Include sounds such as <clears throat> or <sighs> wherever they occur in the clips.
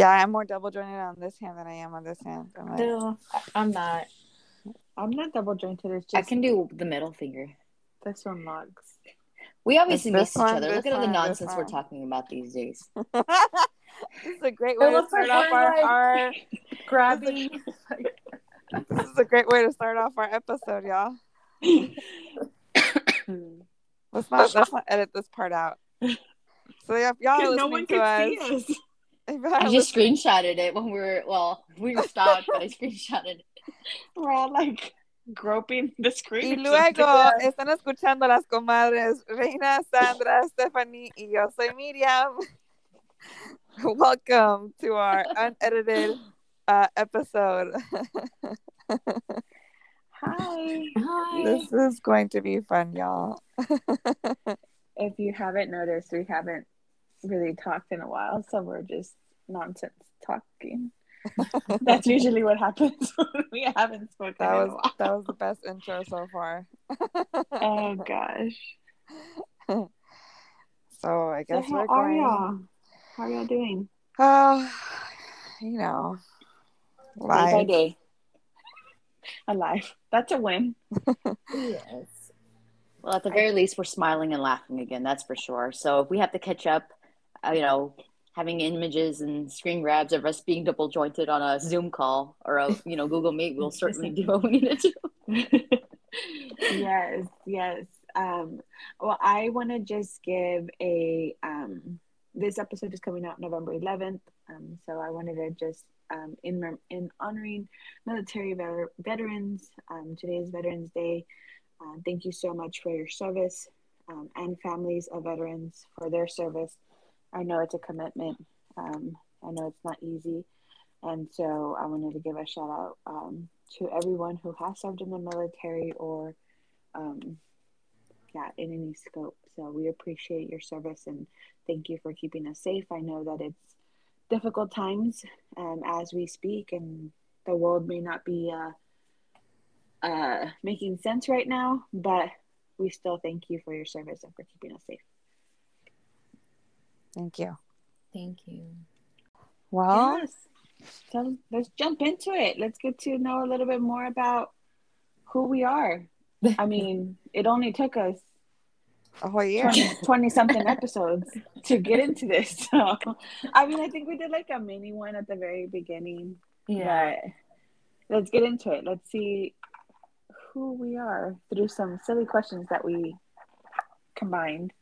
Yeah, I'm more double jointed on this hand than I am on this hand. I'm like, No, I- I'm not. I'm not double jointed. It's I can do the middle finger. this one logs. We obviously It's miss this each one, other. Look at all the nonsense we're talking about these days. <laughs> this is a great way to start off our, like- our. <laughs> Grabbing. <laughs> This is a great way to start off our episode, y'all. <coughs> Let's not let's <coughs> not edit this part out. So if y'all are Because no listening one to can us, see us. If y'all are I just screenshotted it when we were well, we were stopped, but I <laughs> screenshotted it. We're all like groping the screen. Y or something. luego <laughs> están escuchando las comadres Reina, Sandra, <laughs> Stephanie y yo soy Miriam. Welcome to our unedited uh, episode. Hi. Hi. this is going to be fun, y'all. If you haven't noticed, we haven't really talked in a while, so we're just nonsense talking. <laughs> That's usually what happens <laughs> when we haven't spoken That in a was while. that was the best intro so far. <laughs> Oh gosh. so I So guess how we're are going. y'all? How are y'all doing? Oh, you know, Day by day. Alive. That's a win. Yes. Well, at the very least, we're smiling and laughing again. That's for sure. So if we have to catch up, you know, having images and screen grabs of us being double jointed on a Zoom call or a you know Google Meet, we'll certainly do what we need to do. <laughs> yes, yes. Um, well, I want to just give a um, this episode is coming out November 11th. Um, so I wanted to just um, in in honoring military veter- veterans. Um, today is Veterans Day. Uh, thank you so much for your service um, and families of veterans for their service. I know it's a commitment. Um, I know it's not easy. And so I wanted to give a shout out um, to everyone who has served in the military or, um, yeah, in any scope. So we appreciate your service and thank you for keeping us safe. I know that it's difficult times um, as we speak, and the world may not be uh, uh, making sense right now, but we still thank you for your service and for keeping us safe. Thank you. Thank you. Well, Yes. So let's jump into it. Let's get to know a little bit more about who we are. I <laughs> mean, it only took us a whole year. 20, <laughs> something episodes to get into this. So, I mean, I think we did like a mini one at the very beginning. Yeah. But let's get into it. Let's see who we are through some silly questions that we combined.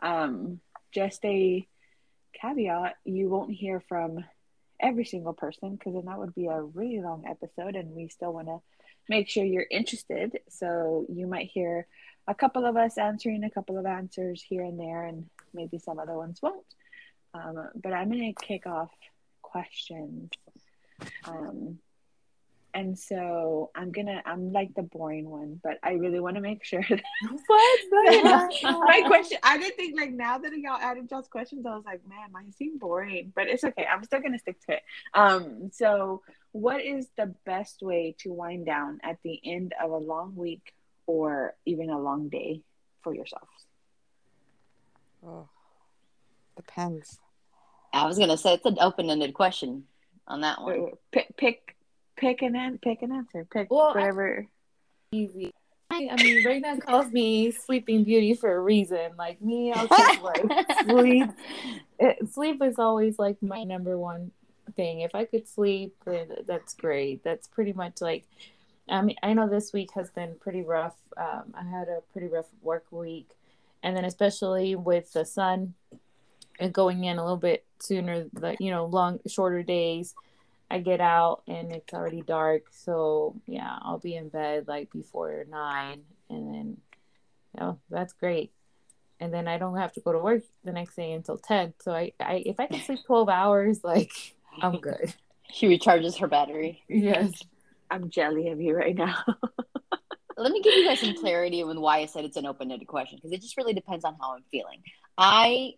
Um, just a caveat you won't hear from every single person because then that would be a really long episode, and we still want to make sure you're interested. So, you might hear a couple of us answering a couple of answers here and there, and maybe some other ones won't. Um, but I'm going to kick off questions. Um, and so I'm gonna, I'm like the boring one, but I really want to make sure <laughs> that What? my question, I didn't think like now that y'all added y'all's questions, I was like, man, mine seem boring, but it's okay. I'm still gonna stick to it. Um, so what is the best way to wind down at the end of a long week or even a long day for yourself? Oh, depends. I was gonna say it's an open-ended question on that Wait, one. wait, Pick, pick, pick an pick an answer. Pick Well, I- whatever. Easy. I, I mean, Reina calls me Sleeping Beauty for a reason. Like me, I'll <laughs> just like sleep. <laughs> It, sleep is always like my number one thing. If I could sleep, then that's great. That's pretty much like. I mean, I know this week has been pretty rough. Um, I had a pretty rough work week, and then especially with the sun and going in a little bit sooner, the you know, long shorter days. I get out and it's already dark, so yeah, I'll be in bed like before nine, and then, you know, that's great. And then I don't have to go to work the next day until ten. So I, I if I can sleep twelve hours, like I'm <laughs> good. She recharges her battery. Yes. I'm jelly of you right now. <laughs> Let me give you guys some clarity with why I said it's an open-ended question because it just really depends on how I'm feeling. I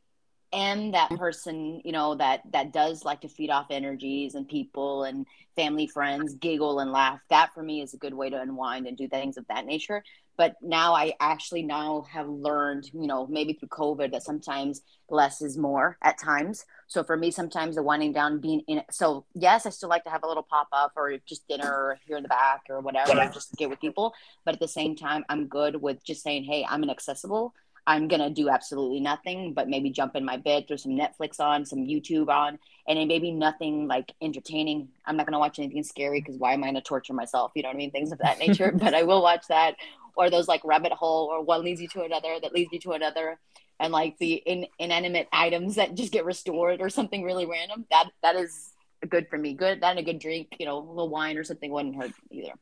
am that person, you know, that that does like to feed off energies and people and family, friends, giggle and laugh. That for me is a good way to unwind and do things of that nature. But now I actually now have learned, you know, maybe through COVID that sometimes less is more at times. So for me, sometimes the winding down being in. So yes, I still like to have a little pop up or just dinner here in the back or whatever, just get with people. But at the same time, I'm good with just saying, hey, I'm inaccessible I'm gonna do absolutely nothing, but maybe jump in my bed, throw some Netflix on, some YouTube on, and it maybe nothing like entertaining. I'm not gonna watch anything scary because why am I gonna torture myself? You know what I mean? Things of that <laughs> nature. but I will watch that, or those like rabbit hole, or one leads you to another that leads you to another, and like the in, inanimate items that just get restored or something really random. That that is good for me. Good that and a good drink, you know, a little wine or something wouldn't hurt either.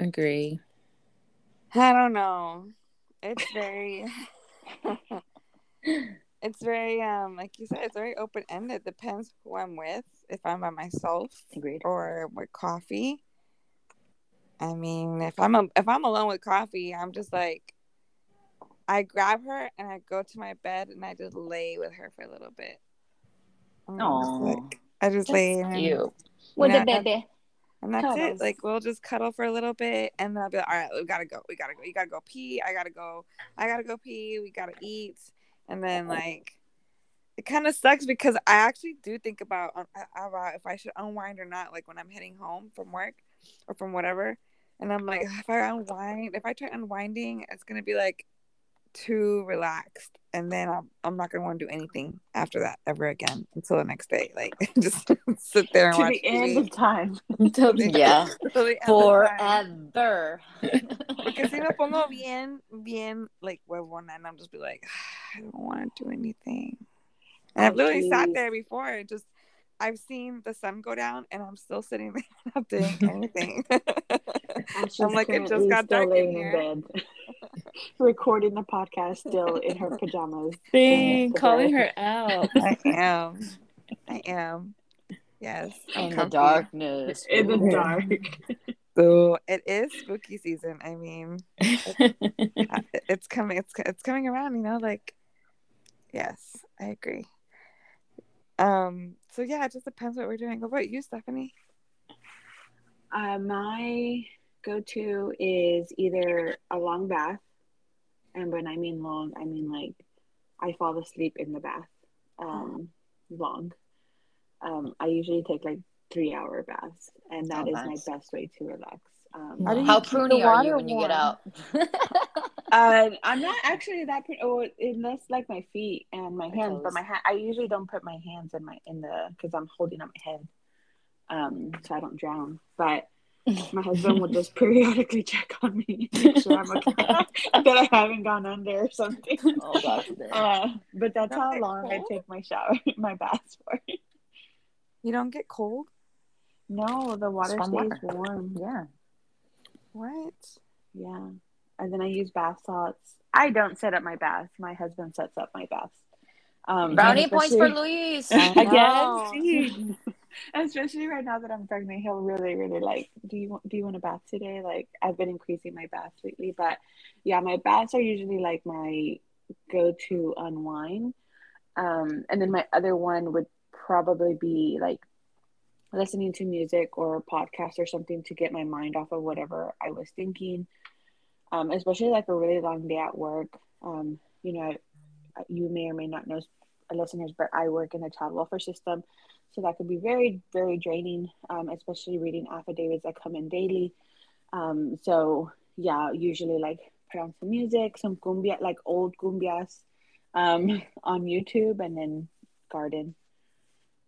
Agree. I don't know it's very <laughs> <laughs> it's very um like you said it's very open ended depends who i'm with if i'm by myself agreed. or with coffee. I mean if i'm a, if i'm alone with coffee i'm just like i grab her and i go to my bed and i just lay with her for a little bit. Oh, like, i just lay and, you With the baby. And that's it. Like we'll just cuddle for a little bit, and then I'll be like, "All right, we gotta go. We gotta go. You gotta go pee. I gotta go. I gotta go pee. We gotta eat." And then like, it kind of sucks because I actually do think about uh, about if I should unwind or not. Like when I'm heading home from work or from whatever, and I'm like, if I unwind, if I try unwinding, it's gonna be like too relaxed, and then I'm I'm not gonna want to do anything after that ever again until the next day. Like <laughs> just <laughs> sit there and To watch the end of time. <laughs> Until the yeah Till the end of time. forever Porque si me pongo bien, bien, like huevona, and I'm just be like, ah, I don't want to do anything. And I've Oh, literally sat there before. It just, I've seen the sun go down, and I'm still sitting there not doing anything. Ashley's I'm like, it just got dark in laying here. In bed, recording the podcast still in her pajamas. <laughs> Dang, calling her out. I am. I am. Yes. In the comfy. darkness In the dark. So it is spooky season. I mean, uh, <laughs> it's coming. It's it's coming around. You know, like, yes, I agree. Um. So yeah, it just depends what we're doing. What about you, Stephanie? Uh, my go-to is either a long bath, and when I mean long, I mean like I fall asleep in the bath. Um, long. Um, I usually take like three-hour baths, and that Oh, is nice. my best way to relax. Um, How do you how pruny are you water when you get out Uh, <laughs> I'm not actually that pretty. Oh, unless like my feet and my My hands, but my hand. I usually don't put my hands in my in the because I'm holding up my head, um, so I don't drown. But my husband will just periodically check on me, make sure I'm okay, <laughs> that I haven't gone under or something. oh gosh Uh, but that's Don't how get long I take my shower, <laughs> my baths for. You don't get cold? No, the water warm stays water. warm. yeah What? Yeah, and then I use bath salts. I don't set up my baths. My husband sets up my baths. Um, brownie points for especially- luis <laughs> I Yes, know. geez. <laughs> especially right now that I'm pregnant, he'll really, really like. Do you want? Do you want a bath today? Like I've been increasing my baths lately, but yeah, my baths are usually like my go-to unwind. Um, and then my other one would probably be like listening to music or a podcast or something to get my mind off of whatever I was thinking. Um, especially like a really long day at work. Um, you know, you may or may not know listeners, but I work in the child welfare system. So that could be very, very draining, um, especially reading affidavits that come in daily. Um, so yeah, usually like put on some music, some cumbia, like old cumbias, um, <laughs> on YouTube, and then garden.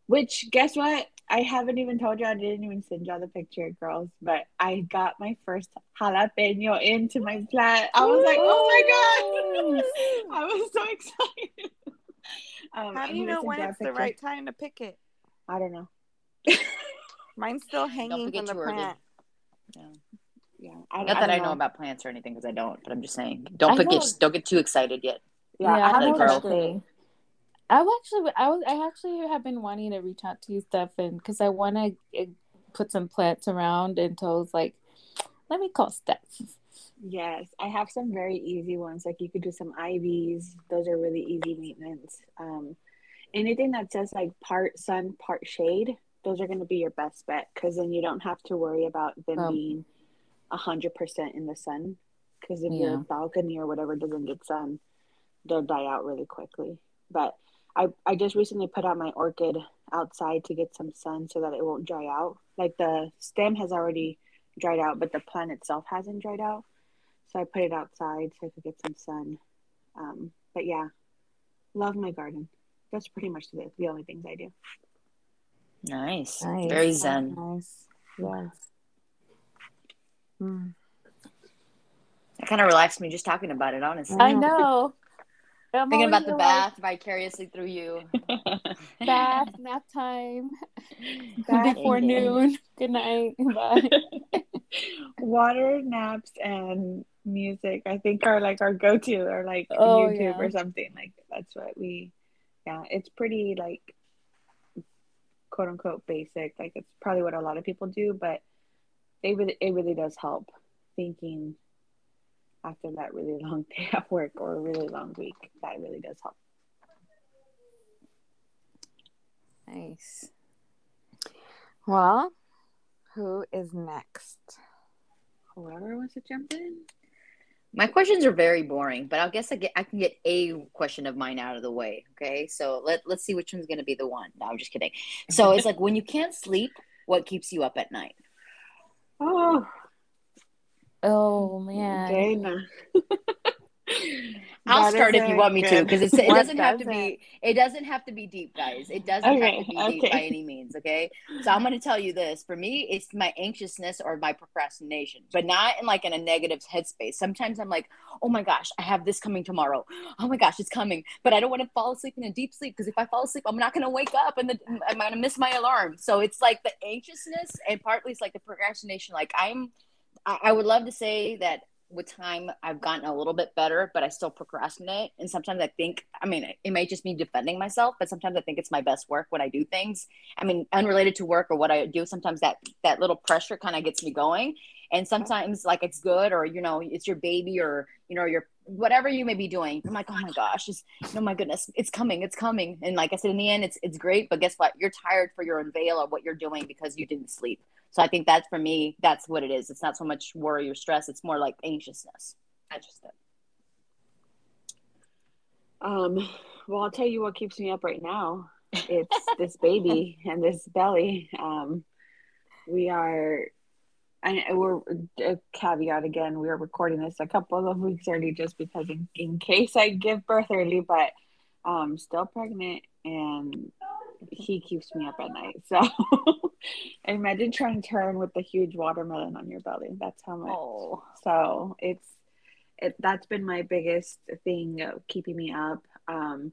Which guess what? I haven't even told you. I didn't even send y'all the picture, girls. But I got my first jalapeno into my plant. I was like, oh my god! <laughs> I was so <laughs> excited. Um, How do you know when it's the right time to pick it? I don't know. <laughs> Mine's still hanging forget from the plant. Yeah, yeah. I, not I that I know about plants or anything because I don't but I'm just saying don't I pick know. don't get too excited yet Yeah, Yeah, I I have know girl. that thing. I actually, I was, I actually have been wanting to reach out to you, Stefan, because I want to put some plants around, and so I was like, let me call Steph. Yes, I have some very easy ones. Like you could do some ivies. Those are really easy maintenance. Um, anything that says like part sun, part shade, those are going to be your best bet because then you don't have to worry about them Um, being a hundred percent in the sun. Because if Yeah. your balcony or whatever doesn't get sun, they'll die out really quickly. But I I just recently put out my orchid outside to get some sun so that it won't dry out. Like the stem has already dried out, but the plant itself hasn't dried out. So I put it outside so I could get some sun. Um, but yeah, love my garden. That's pretty much the, the only things I do. Nice. Nice. Very zen. Nice. Yes. Mm. It kind of relaxed me just talking about it, honestly. I know. <laughs> I'm Thinking about the like, bath vicariously through you. <laughs> bath, nap time, Bath <laughs> before and- noon. Good night. Bye. Water, naps, and music. I think are like our go-to, or like Oh, YouTube yeah. or something. Like that's what we. Yeah, it's pretty like quote unquote basic. Like it's probably what a lot of people do, but it really it really does help thinking after that really <laughs> long day at work or a really long week. That really does help. Nice. Well, who is next? Whoever wants to jump in. My questions are very boring, but I guess I get I can get a question of mine out of the way. Okay, so let let's see which one's gonna be the one. No, I'm just kidding. So it's like when you can't sleep, what keeps you up at night? Oh, Oh man. Dana. <laughs> I'll start if you want me to, because it doesn't have to be. It doesn't have to be deep, guys. It doesn't have to be deep by any means. Okay, so I'm going to tell you this. For me, it's my anxiousness or my procrastination, but not in like in a negative headspace. Sometimes I'm like, oh my gosh, I have this coming tomorrow. Oh my gosh, it's coming, but I don't want to fall asleep in a deep sleep because if I fall asleep, I'm not going to wake up and the, mm, I'm going to miss my alarm. So it's like the anxiousness and partly it's like the procrastination. Like I'm, I, I would love to say that with time I've gotten a little bit better, but I still procrastinate. And sometimes I think, I mean, it may just be defending myself, but sometimes I think it's my best work when I do things. I mean, unrelated to work or what I do, sometimes that that little pressure kind of gets me going. And sometimes like it's good or you know, it's your baby or you know, your whatever you may be doing. I'm like, oh my gosh, it's oh my goodness, it's coming, it's coming. And like I said, in the end, it's it's great, but guess what? You're tired for your unveil of what you're doing because you didn't sleep. So I think that's for me, that's what it is. It's not so much worry or stress, it's more like anxiousness. I just Um, well, I'll tell you what keeps me up right now. It's this baby <laughs> and this belly. Um, we are, and we're a caveat again. We are recording this a couple of weeks early just because in, in case I give birth early, but um, still pregnant and he keeps me up at night. So <laughs> imagine trying to turn with the huge watermelon on your belly. That's how much. Oh, So it's it that's been my biggest thing of keeping me up. Um,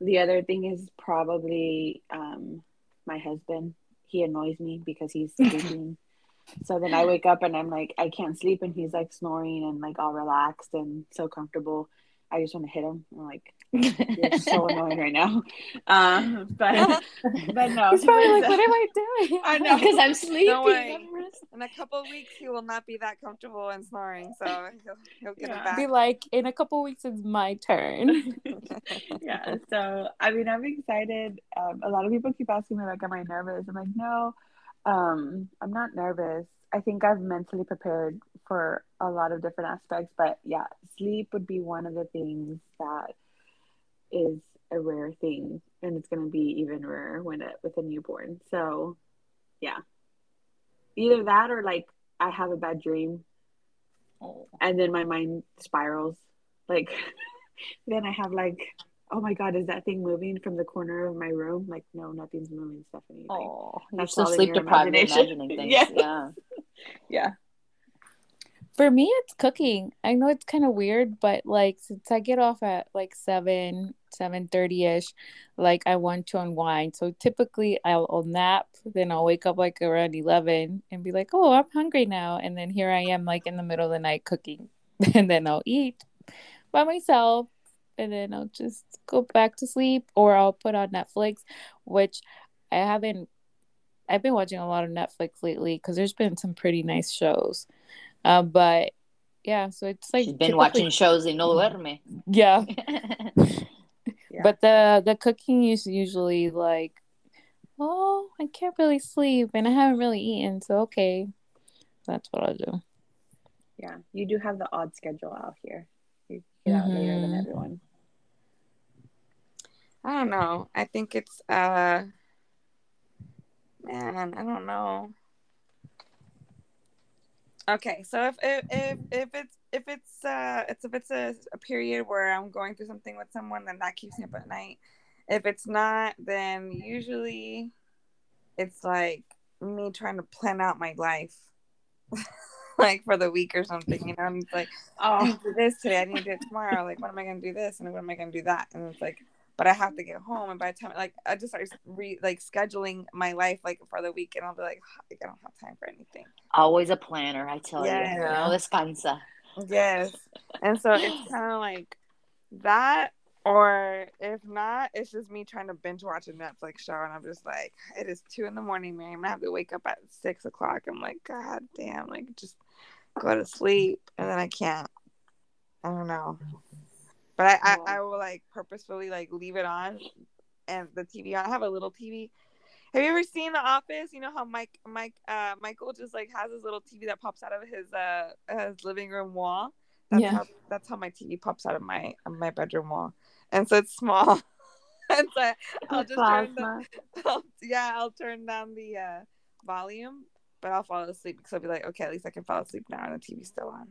the other thing is probably um, my husband. He annoys me because he's <laughs> sleeping. So then I wake up and I'm like, I can't sleep, and he's like snoring and like all relaxed and so comfortable. I just want to hit him. I'm like, you're <laughs> so annoying right now. Um, but but no, He's probably like, what am I doing? <laughs> I know. <laughs> because I'm sleeping. Don't worry. I'm rest- In a couple of weeks, he will not be that comfortable and snoring, so he'll, he'll get Yeah. it back. Be like, in a couple weeks, it's my turn. yeah so i mean i'm excited um, a lot of people keep asking me like am i nervous i'm like no um, i'm not nervous. I think i've mentally prepared for a lot of different aspects but yeah sleep would be one of the things that is a rare thing and it's going to be even rarer when it with a newborn. So yeah. Either that or like i have a bad dream Oh. and then my mind spirals. Like <laughs> then i have like oh my god is that thing moving from the corner of my room like no nothing's moving stephanie like, Oh, you're That's so sleep your deprived. You're imagining <laughs> things. Yes. Yeah. yeah For me, it's cooking. I know it's kind of weird, but like since I get off at like seven, seven thirty ish, like I want to unwind. So typically, I'll, I'll nap, then I'll wake up like around eleven and be like, "Oh, I'm hungry now," and then here I am like in the middle of the night cooking, <laughs> and then I'll eat by myself, and then I'll just go back to sleep, or I'll put on Netflix, which I haven't. I've been watching a lot of Netflix lately because there's been some pretty nice shows. Uh, but yeah, so it's like She's been typically- watching shows y no duerme. Yeah, <laughs> Yeah. but the the cooking is usually like, oh, I can't really sleep and I haven't really eaten, so okay, that's what I'll do. Yeah, you do have the odd schedule out here. You get out later than Mhm. everyone. I don't know. I think it's uh man, I don't know. Okay, so if if if, if it's if it's uh it's if it's a, a period where I'm going through something with someone, then that keeps me up at night. If it's not, then usually it's like me trying to plan out my life. <laughs> like for the week or something, you know, and it's like oh, I need to do this today. I need to do it tomorrow. Like, when am I going to do this? And when am I going to do that? And it's like, but I have to get home. And by the time, like, I just start re like scheduling my life like for the week, and I'll be like, like I don't have time for anything. Always a planner, I tell Yeah. you. No descansa. Yes. And so it's <laughs> kind of like that, or if not, it's just me trying to binge watch a Netflix show, and I'm just like, it is two in the morning, man. I'm gonna have to wake up at six o'clock. I'm like, God damn, like just go to sleep, and then I can't. I don't know. But I, I, I will like purposefully like leave it on and the TV on. I have a little TV. Have you ever seen The Office? You know how Mike Mike uh Michael just like has his little TV that pops out of his uh his living room wall. That's Yeah. how that's how my TV pops out of my my bedroom wall. And so it's small. <laughs> and so I'll just turn the, <laughs> I'll, yeah, I'll turn down the uh volume, but I'll fall asleep because I'll be like, okay, at least I can fall asleep now and the TV's still on.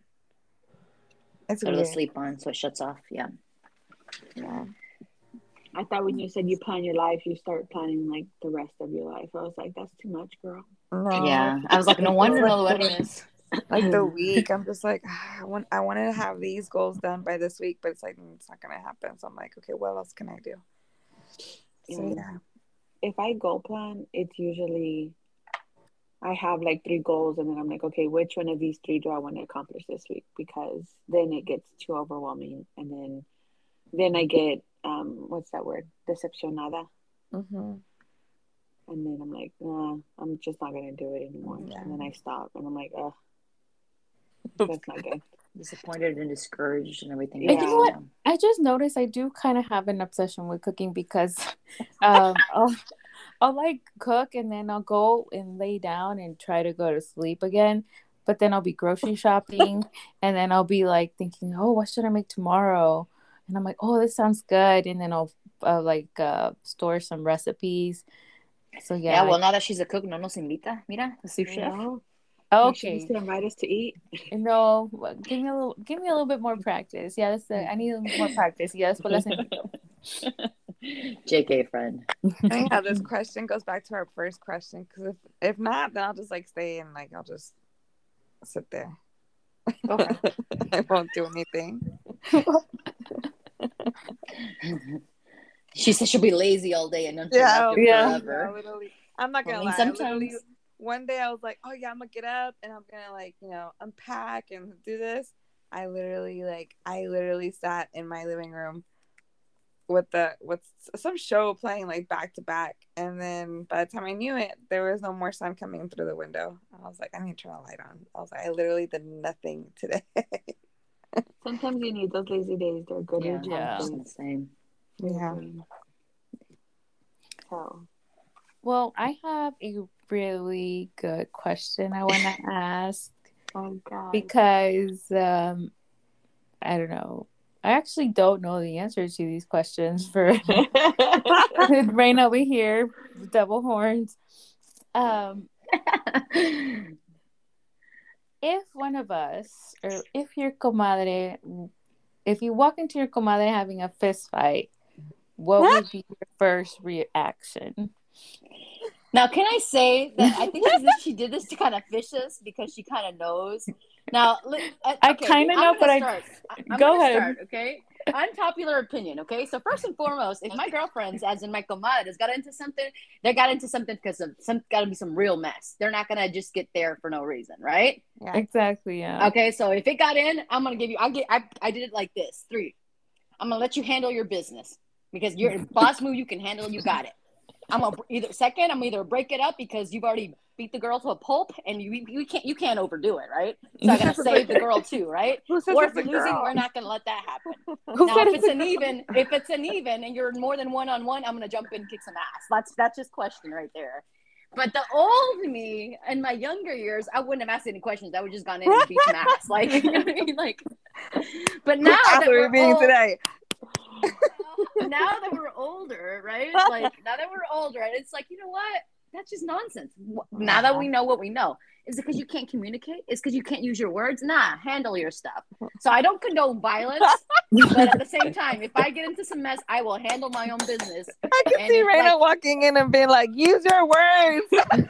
It's Go to weird. sleep on, so it shuts off. Yeah. Yeah. I thought when you said you plan your life, you start planning like the rest of your life. I was like, that's too much, girl. No. Yeah. I was like, no <laughs> wonder no duermes. like the <laughs> week i'm just like ah, i want i wanted to have these goals done by this week but it's like mm, it's not gonna happen so i'm like okay what else can i do so Yeah. yeah If I goal plan, it's usually I have like three goals, and then I'm like, okay, which one of these three do I want to accomplish this week? Because then it gets too overwhelming, and then then I get um, what's that word? Decepcionada. hmm And then I'm like, nah, I'm just not gonna do it anymore. Yeah. And then I stop, and I'm like, ugh, that's not good. Disappointed and discouraged and everything. And you know what? I just noticed I do kind of have an obsession with cooking because <laughs> um, I'll, I'll like cook and then I'll go and lay down and try to go to sleep again. But then I'll be grocery shopping <laughs> and then I'll be like thinking, oh, what should I make tomorrow? And I'm like, oh, this sounds good. And then I'll uh, like uh, store some recipes. So Yeah, yeah. well, now that she's a cook, no nos invita. Mira, the sous chef. know? I- She needs okay. to invite us to eat. <laughs> No, give me a little, give me a little bit more practice. Yeah, that's the, I need a little more practice. Yeah, that's what I JK friend. <laughs> anyhow this question goes back to our first question because if if not then i'll just like stay and like i'll just sit there Okay. <laughs> i won't do anything she said she'll be lazy all day and yeah, unproductive Yeah. forever. yeah, i'm not gonna I mean, lie sometimes- one day i was like oh yeah i'm gonna get up and i'm gonna like you know unpack and do this i literally like i literally sat in my living room with the with some show playing like back to back and then by the time i knew it there was no more sun coming through the window i was like i need to turn the light on i was like i literally did nothing today <laughs> Sometimes you need those lazy days. They're good. Yeah, recharge Yeah. it's days. the same. yeah So Well, I have a really good question I want to <laughs> ask oh god. because um, I don't know. I actually don't know the answers to these questions <laughs> for <laughs> Rain over here, double horns. Um, if one of us, or if your comadre, if you walk into your comadre having a fist fight, what would be your first reaction? Now, can I say that I think she, <laughs> she did this to kind of fish us because she kind of knows. Now, li- uh, I kinda know, but I- start. I- I'm Go ahead. Start, okay, unpopular opinion. Okay, so first and foremost, if my girlfriends, as in my comadres, got into something, they got into something because of some got to be some real mess. They're not gonna just get there for no reason, right? yeah Exactly, yeah. Okay, so if it got in, I'm gonna give you. I get. I, I did it like this. Three. I'm gonna let you handle your business because you're a boss move. You can handle. You got it. I'm gonna either second. I'm either break it up because you've already beat the girl to a pulp, and you you can't you can't overdo it, right? So I gotta save the girl too, right? Or if you're losing, girl? we're not gonna let that happen. <laughs> Who Now, if it's an even, if it's an even, and you're more than one on one, I'm gonna jump in and kick some ass. That's that's just question right there. But the old me in my younger years, I wouldn't have asked any questions. I would just gone in and beat some ass, like, <laughs> you know what I mean? like. But now that we're we're being old, today. <laughs> now that we're older, right? Like now that we're older, and it's like, you know what? That's just nonsense. Now that we know what we know, is it because you can't communicate? Is because you can't use your words? Nah, handle your stuff. <laughs> So I don't condone violence, but at the same time, if I get into some mess, I will handle my own business. I can And see Reina like- walking in and being like, "Use your words." <laughs>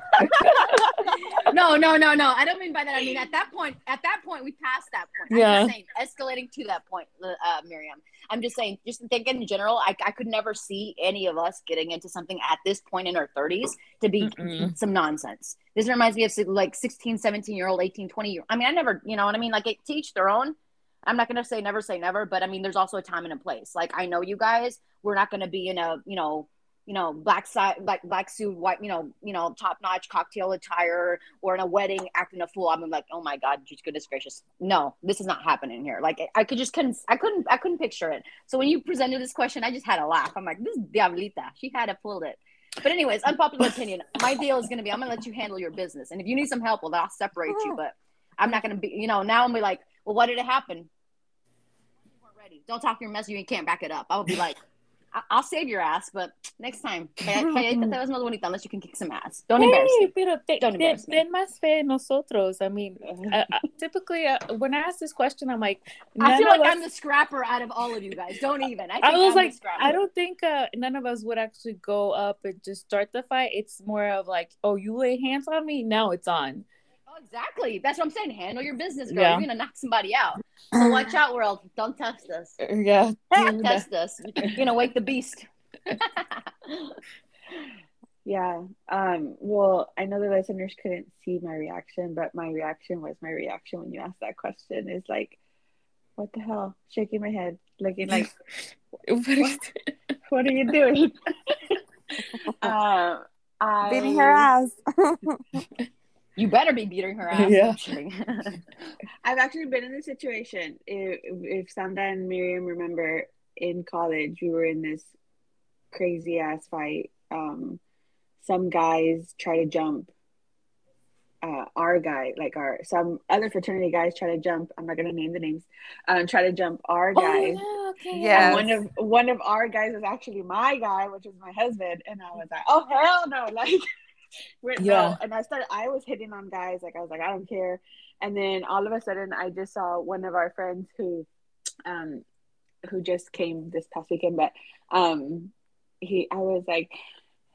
No, no, no, no. I don't mean by that. I mean at that point. At that point, we passed that point. I'm Yeah. just saying, escalating to that point, uh, Miriam. I'm just saying, just thinking in general, I, I could never see any of us getting into something at this point in our 30s to be Mm-mm. some nonsense. This reminds me of like 16, 17 year old, 18, 20 year. I mean, I never, you know what I mean? Like, it, to each their own. I'm not going to say never say never, but I mean, there's also a time and a place. Like, I know you guys, we're not going to be in a, you know, you know, black side, black black suit, white, you know, you know, top notch cocktail attire, or in a wedding acting a fool. I'm like, oh my god, just goodness gracious, no, this is not happening here. Like, I could just couldn't, I couldn't, I couldn't picture it. So when you presented this question, I just had a laugh. I'm like, this is Diablita. She had to pulled it. But anyways, unpopular opinion. My deal is gonna be, I'm gonna let you handle your business, and if you need some help, well, I'll separate you. Oh. But I'm not gonna be, you know, now I'm be like, well, what did it happen? You weren't ready. Don't talk your mess. You can't back it up. I'll be like. I- I'll save your ass, but next time, ito <laughs> te ves más bonita unless you can kick some ass. Don't embarrass me. pero te, Don't te, embarrass me. ten más fe en nosotros. I mean, <laughs> uh, uh, typically, uh, when I ask this question, I'm like, I feel like us- I'm the scrapper out of all of you guys. Don't even. I, think I was I'm like. I don't think uh, none of us would actually go up and just start the fight. It's more of like, oh, you lay hands on me, now it's on. Exactly. That's what I'm saying. Handle your business, girl. Yeah. You're gonna knock somebody out. So <clears throat> watch out, world. Don't test us. Uh, Yeah, <laughs> Don't test us. You're gonna wake the beast. <laughs> Yeah. Um, well, I know the listeners couldn't see my reaction, but my reaction was my reaction when you asked that question is like, what the hell? Shaking my head, looking like, <laughs> what are you doing? um, I, Beating her ass. You better be beating her ass. Yeah. I'm kidding. <laughs> I've actually been in this situation. If, if Sandra and Miriam remember in college, we were in this crazy ass fight. Um, some guys try to jump uh, our guy, like our some other fraternity guys try to jump. I'm not gonna name the names. Um, try to jump our guy. Oh, yeah, okay. Yeah. One of one of our guys is actually my guy, which is my husband, and I was like, "Oh hell no!" Like, <laughs> we're, Yeah. no. And I started. I was hitting on guys. Like I was like, "I don't care." And then all of a sudden, I just saw one of our friends who, um, who just came this past weekend, but um, he. I was like.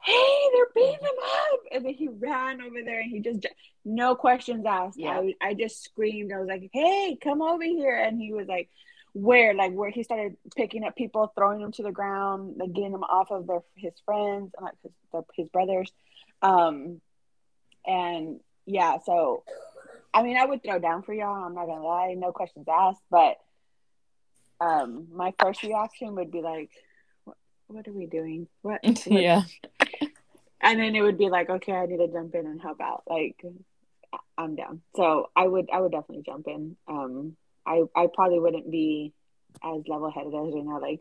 Hey, they're beating him up, and then he ran over there, and he just no questions asked. Yeah. I I just screamed. I was like, "Hey, come over here!" And he was like, where like where he started picking up people throwing them to the ground like getting them off of their his friends and like his, their, his brothers um and yeah so i mean i would throw down for y'all i'm not gonna lie no questions asked but um my first reaction would be like what, what are we doing? What, <laughs> what yeah. <laughs> and then it would be like okay i need to jump in and help out like i'm down. So i would i would definitely jump in. Um i i probably wouldn't be as level-headed as right now like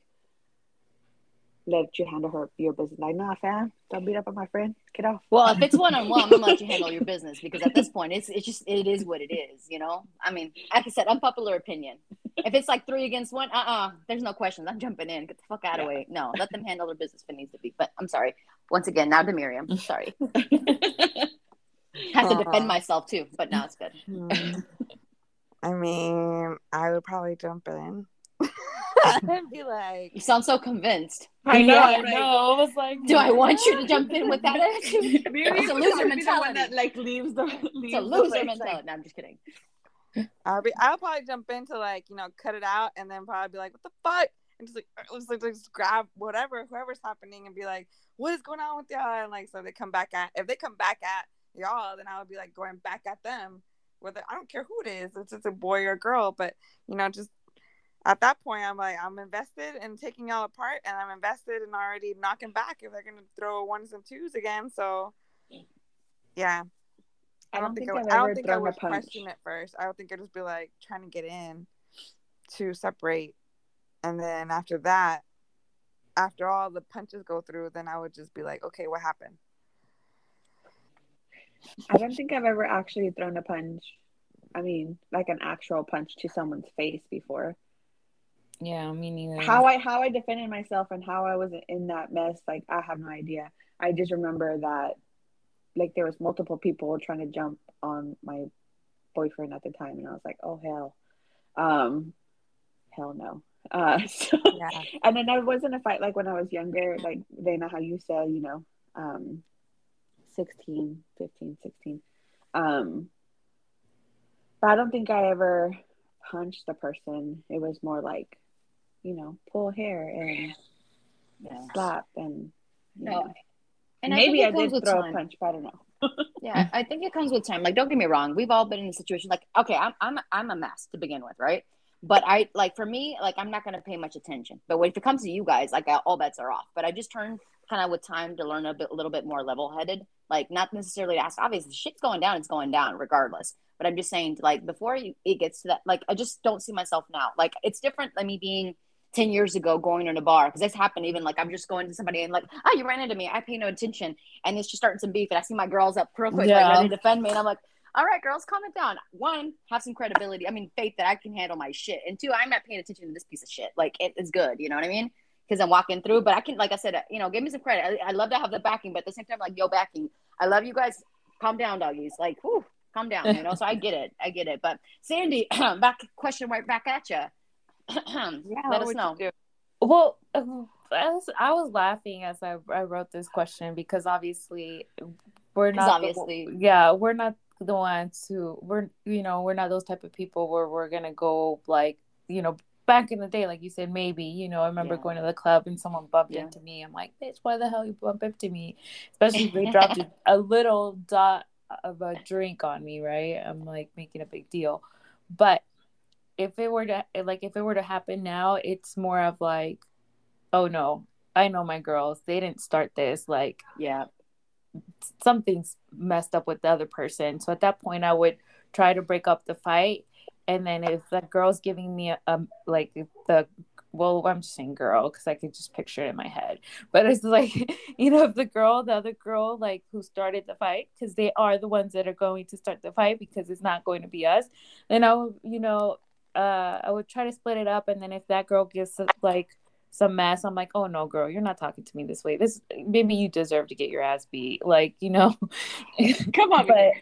let you handle her your business like nah fam don't beat up on my friend get off Well, if it's one on one, I'm gonna let you handle your business because at this point, it's it's just it is what it is, you know. I mean, like I said, unpopular opinion. If it's like three against one, uh, uh there's no questions. I'm jumping in. Get the fuck out of the way. No, let them handle their business if it needs to be. But I'm sorry. Once again, now to Miriam. Sorry. <laughs> Have to defend myself too, but now it's good. Hmm. I mean, I would probably jump in <laughs> and be like, You sound so convinced. I know, Yeah, I'm like- know. I was like, Do I want you to jump in with that <laughs> attitude? It's a loser probably one mentality. that like leaves the leaves It's a the loser place, mentality. like, no, I'm just kidding. I'll be, I'll probably jump in to like, you know, cut it out and then probably be like, what the fuck? And just like, uh, let's like, just grab whatever, whoever's happening and be like, what is going on with y'all? And like, so they come back at, if they come back at y'all, then I would be like going back at them. Whether I don't care who it is, it's just a boy or a girl, but you know, just at that point, I'm like, I'm invested in taking y'all apart, and I'm invested in already knocking back if they're gonna throw ones and twos again. So, yeah, I I don't don't think think I, I don't think I would question it first. I would think I'd just be like trying to get in to separate, and then after that, after all the punches go through, then I would just be like, okay, what happened? I don't think I've ever actually thrown a punch. I mean, like an actual punch to someone's face before. Yeah, me neither. How I how I defended myself and how I was in that mess, like I have no idea. I just remember that like there was multiple people trying to jump on my boyfriend at the time and I was like, oh hell. Um hell no. Uh <laughs> so Yeah, and then I wasn't a fight like when I was younger, like Vena, how you said, you know, um 16, 15, 16. Um but I don't think I ever punched the person. It was more like, you know, pull hair and Yeah. slap and you No, know. And I maybe I, comes did throw time. a punch, but I don't know. <laughs> Yeah, I think it comes with time. Like, don't get me wrong. We've all been in a situation like, okay, I'm I'm I'm a mess to begin with, right? But I like for me, like I'm not gonna pay much attention. But when if it comes to you guys, like all bets are off. But I just turned kind of with time to learn a bit, a little bit more level headed. Like not necessarily to ask. Obviously, shit's going down. It's going down regardless. But I'm just saying, like before you, it gets to that, like I just don't see myself now. Like it's different than me being 10 years ago going in a bar because this happened even like i'm just going to somebody and like oh you ran into me. I pay no attention. And it's just starting some beef and i see my girls up real quick Yeah. like ready to defend me and i'm like all right girls calm it down. One have some credibility i mean faith that i can handle my shit and two i'm not paying attention to this piece of shit. Like it is good you know what i mean? Because i'm walking through but i can like i said you know give me some credit. I, I love to have the backing but at the same time like yo backing. I love you guys. Calm down doggies. Like whew, calm down you know? So i get it. I get it. But sandy <clears throat> back question right back at you <clears throat> yeah. let us know? Well, I was, I was laughing as I, I wrote this question because obviously we're not obviously- yeah we're not the ones who we're you know we're not those type of people where we're gonna go like you know back in the day like you said maybe you know I remember Yeah. going to the club and someone bumped Yeah. into me I'm like bitch why the hell you bump into me especially if they <laughs> dropped a, a little dot of a drink on me right I'm like making a big deal but if it were to like if it were to happen now it's more of like oh no i know my girls. They didn't start this like yeah. something's messed up with the other person. So at that point i would try to break up the fight. And then if the girl's giving me a, um like the well i'm just saying girl because i could just picture it in my head. But it's like <laughs> you know if the girl the other girl like who started the fight because they are the ones that are going to start the fight because it's not going to be us then i would you know uh i would try to split it up and then if that girl gets like some mess i'm like oh no girl you're not talking to me this way. This maybe you deserve to get your ass beat like you know? <laughs> Come on, but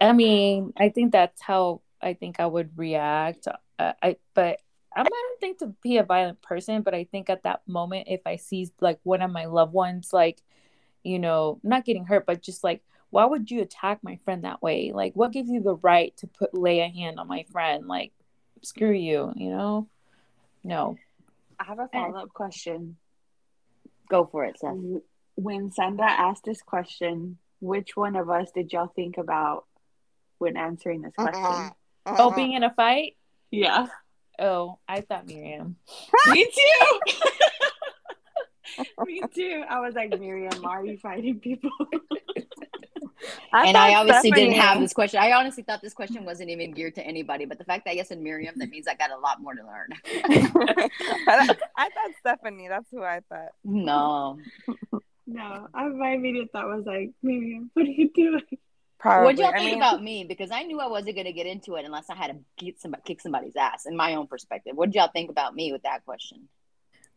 i mean i think that's how i think i would react uh, i but i'm not don't think to be a violent person but i think at that moment if i see like one of my loved ones like you know not getting hurt but just like why would you attack my friend that way like what gives you the right to put lay a hand on my friend like screw you you know no I have a follow up question. Go for it, Seth. When Sandra asked this question, which one of us did y'all think about when answering this uh-huh. question? Uh-huh. oh being in a fight Yeah, oh i thought miriam <laughs> me too. <laughs> <laughs> me too. I was like, Miriam, why are you fighting people? And I thought obviously didn't have this question. I honestly thought this question wasn't even geared to anybody, but the fact that I said Miriam, that means I got a lot more to learn. <laughs> <laughs> I, thought- I thought Stephanie. That's who I thought. no. <laughs> no, I, my immediate thought was like, Miriam, what are you doing? Probably. What y'all I think mean, about me? Because I knew I wasn't going to get into it unless I had to get somebody, kick somebody's ass. In my own perspective, what did y'all think about me with that question?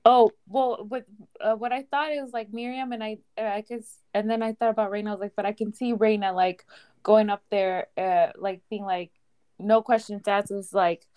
Oh well, what uh, what I thought is like Miriam and I, uh, I could, and then I thought about Reina. I was like, but I can see Reina like going up there, uh, like being like, no questions asked. Is like,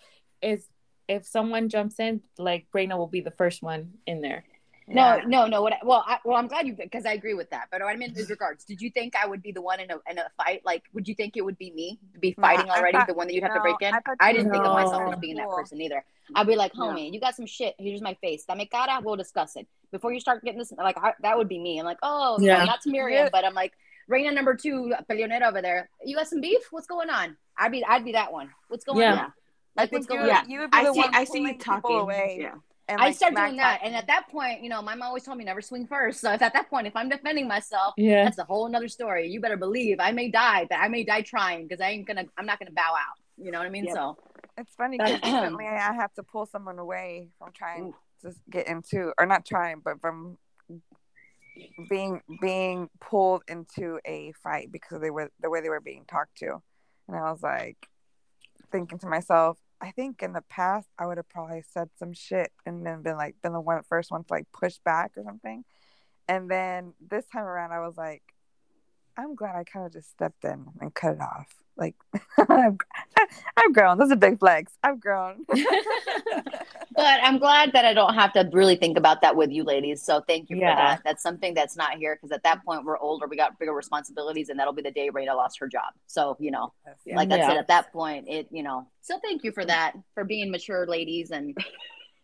is if someone jumps in, like Reina will be the first one in there. No, yeah. no, no. What? I, well, I, well, I'm glad you because I agree with that. But what I meant is regards. Did you think I would be the one in a in a fight? Like, would you think it would be me to be fighting I already, thought- the one that you'd have to break in? I I didn't were think of myself as being that person either. I'd be like, Yeah. homie, you got some shit. Here's my face. That make cara. We'll discuss it before you start getting this. Like, I, that would be me. I'm like, oh, you Yeah. not to Miriam, Yeah. but I'm like, Reina number two, Peleonera over there. You got some beef? What's going on? I'd be, I'd be that one. What's going Yeah. on? I Like, what's going on? Yeah. you would be I the see. one I see pulling you people talking. away. Yeah. And I like, start smack doing that, talk and at that point, you know, my mom always told me never swing first. So if at that point, if I'm defending myself, Yeah. that's a whole another story. You better believe I may die, but I may die trying because I ain't gonna. I'm not gonna bow out. You know what I mean? Yep. So It's funny because <clears throat> recently I have to pull someone away from trying to get into, or not trying, but from being being pulled into a fight because they were the way they were being talked to, and I was like thinking to myself, I think in the past I would have probably said some shit and then been like been the one first one to like push back or something, and then this time around I was like, I'm glad I kind of just stepped in and cut it off. Like <laughs> I've, I've grown. That's a big flex. I've grown. <laughs> <laughs> but I'm glad that I don't have to really think about that with you ladies. So thank you Yeah. for that. That's something that's not here because at that point we're older, we got bigger responsibilities, and that'll be the day Reina lost her job. So you know, like I Yeah. said, at that point, it you know. So thank you for that, for being mature ladies, and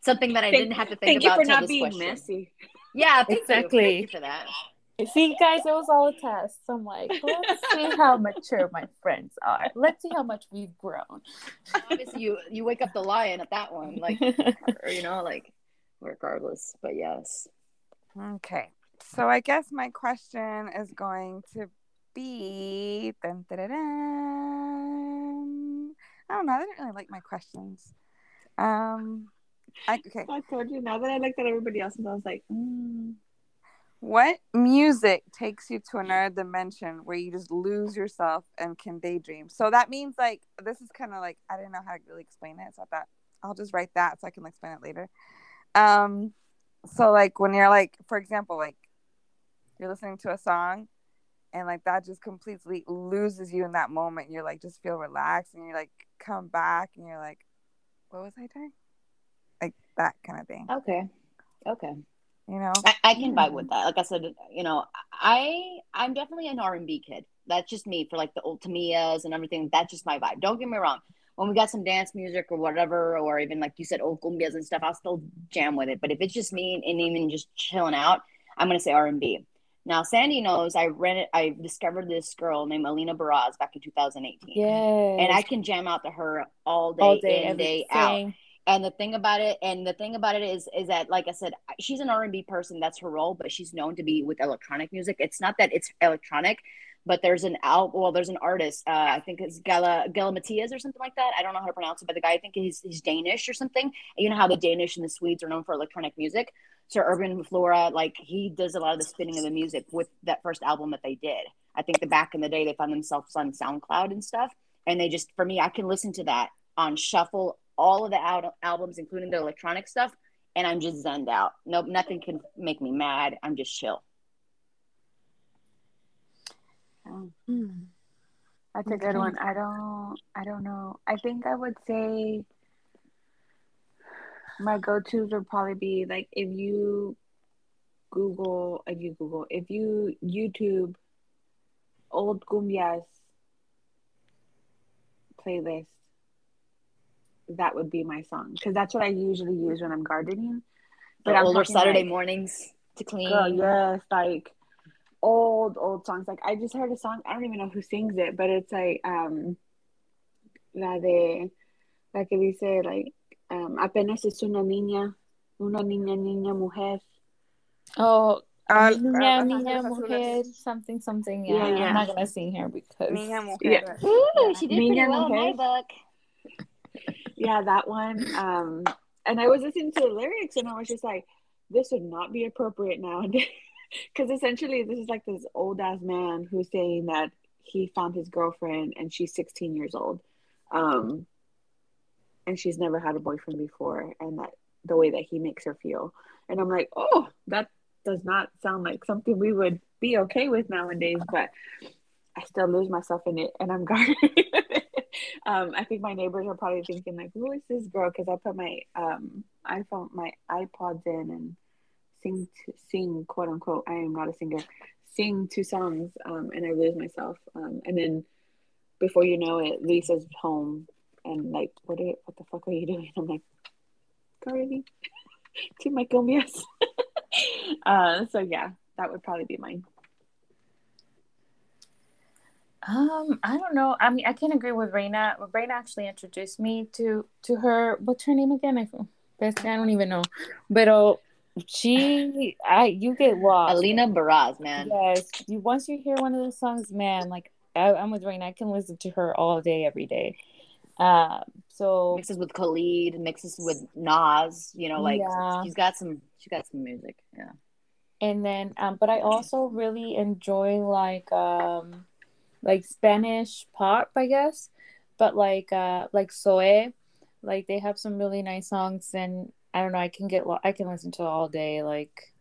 something that I Thank- didn't have to think Thank you about for not this being question. messy. Yeah, thank You. Exactly. Thank you for that. See, guys, it was all a test. I'm like, let's see how mature my friends are. Let's see how much we've grown. Obviously, you you wake up the lion at that one, like <laughs> or, you know, like regardless. But yes, Okay. So I guess my question is going to be dun, dun, dun, dun. I don't know. I didn't really like my questions. Um I, okay. I told you now that I looked at everybody else, and I was like, mm. What music takes you to another dimension where you just lose yourself and can daydream? So that means like this is kind of like I didn't know how to really explain it, so I thought I'll just write that so I can explain it later. Um, so like when you're like, for example, like you're listening to a song, and like that just completely loses you in that moment. You're like just feel relaxed, and you're like come back, and you're like, what was I doing? Like that kind of thing, okay, okay. You know? I, I can vibe with mm. that. Like I said, you know, I I'm definitely an R and B kid. That's just me for like the old Tamias and everything. That's just my vibe. Don't get me wrong. When we got some dance music or whatever, or even like you said, old cumbias and stuff, I'll still jam with it. But if it's just me and even just chilling out, I'm gonna say R and B. Now, Sandy knows I rented. I discovered this girl named Alina Baraz back in 2018, Yeah. and I can jam out to her all day, all day, in, every day out. And the thing about it and the thing about it is is that like i said she's an r&b person that's her role but she's known to be with electronic music. It's not that it's electronic but there's an out well there's an artist uh, i think it's gala Galimatias or something like that. I don't know how to pronounce it but the guy i think he's, he's danish or something. You know how the danish and the swedes are known for electronic music? So urban flora like he does a lot of the spinning of the music with that first album that they did. I think the back in the day they found themselves on soundcloud and stuff. And they just for me i can listen to that on shuffle all of the al- albums including the electronic stuff and i'm just zenned out. Nope nothing can make me mad. I'm just chill. Hmm. That's a good one. I don't I don't know. I think I would say my go-tos would probably be like if you Google if you Google if you YouTube old cumbias playlist that would be my song because that's what I usually use when I'm gardening. the I'm older saturday like, mornings to clean Girl, yes, like old, old songs. Like I just heard a song, I don't even know who sings it, but it's like um la de la que dice like um apenas es una niña, una niña, niña, mujer. Oh, Uh, niña, uh, niña, mujer, something, something. Yeah, Yeah, yeah. I'm not gonna sing here because Niña mujer. Yeah. Ooh, she did pretty Niña well in my book Yeah, that one. Um and I was listening to the lyrics and I was just like, this would not be appropriate nowadays. <laughs> Because essentially this is like this old ass man who's saying that he found his girlfriend and she's 16 years old. Um and she's never had a boyfriend before and that the way that he makes her feel. And I'm like, oh, that does not sound like something we would be okay with nowadays, but I still lose myself in it and I'm <laughs> gardening. Um, I think my neighbors are probably thinking like, who is this girl? Because I put my um iPhone, my iPods in and sing to, sing quote unquote. I am not a singer. Sing two songs, um, and I lose myself. Um, and then before you know it, Lisa's home and like, what are, what the fuck are you doing? I'm like, gardening to my cumbias. uh, so yeah, that would probably be mine. Um, I don't know. I mean, I can't agree with Reina. Reina actually introduced me to to her. What's her name again? I Best I don't even know. But oh, she I you get lost. Alina Baraz, man. Yes. You once you hear one of those songs, man, like I, am with Reina. I can listen to her all day, every day. Um, so mixes with Khalid, mixes with Nas, you know, like yeah. she's got some she got some music. Yeah. And then um but I also really enjoy like um like Spanish pop, I guess. But like uh like Soe, like they have some really nice songs and I don't know, I can get I can listen to all day like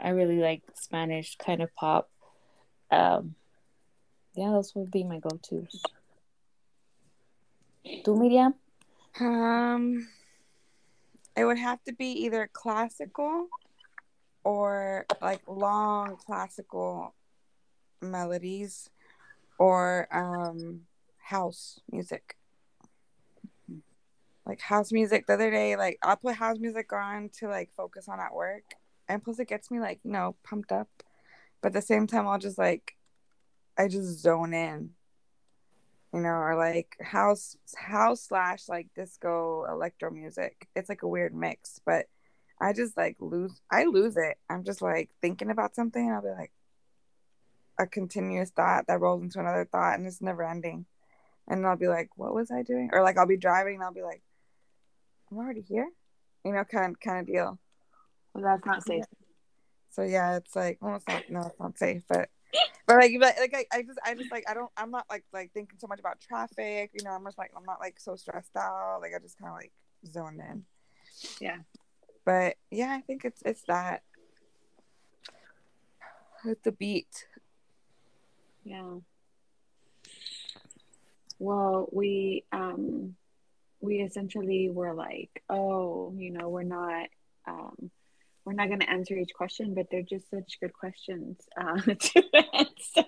I really like Spanish kind of pop. Um yeah, those would be my go-tos. ¿Tú, Miriam? Um, it would have to be either classical or like long classical melodies or um house music. Like house music the other day, like I'll put house music on to like focus on at work. And plus it gets me like, you know, pumped up. But at the same time I'll just like I just zone in you know, or like house house slash like disco electro music. It's like a weird mix, but I just like lose I lose it. I'm just like thinking about something I'll be like a continuous thought that rolls into another thought and it's never ending. And I'll be like, what was I doing? Or like I'll be driving and I'll be like, I'm already here. You know, kind kind of deal. Well that's not safe. So yeah, it's like well it's not no, it's not safe, but but like, like, like I, I just, I just like, I don't, I'm not like, like thinking so much about traffic. You know, I'm just like, I'm not like so stressed out. Like, I just kind of like zoned in. Yeah. But yeah, I think it's, it's that. It's the beat. Yeah. Well, we, um, we essentially were like, oh, you know, we're not, um, we're not going to answer each question, but they're just such good questions uh, <laughs> to answer.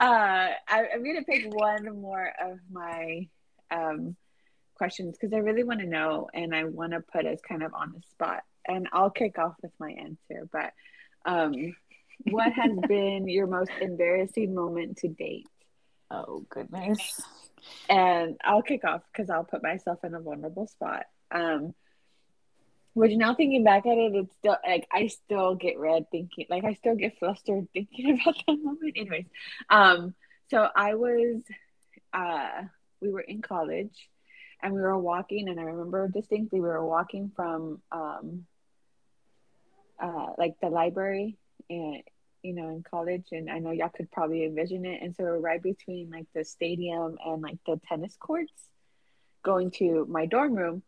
Uh, I, am going to pick one more of my um, questions because I really want to know and I want to put us kind of on the spot. And I'll kick off with my answer. But um, what has been your most embarrassing moment to date? Oh, goodness. And I'll kick off because I'll put myself in a vulnerable spot. Um, which now thinking back at it, it's still like I still get red thinking, like I still get flustered thinking <laughs> about that moment. Anyways, um, so I was, uh, we were in college, and we were walking, and I remember distinctly we were walking from, um, uh, like the library, and you know, in college, and I know y'all could probably envision it, and so right between like the stadium and like the tennis courts, going to my dorm room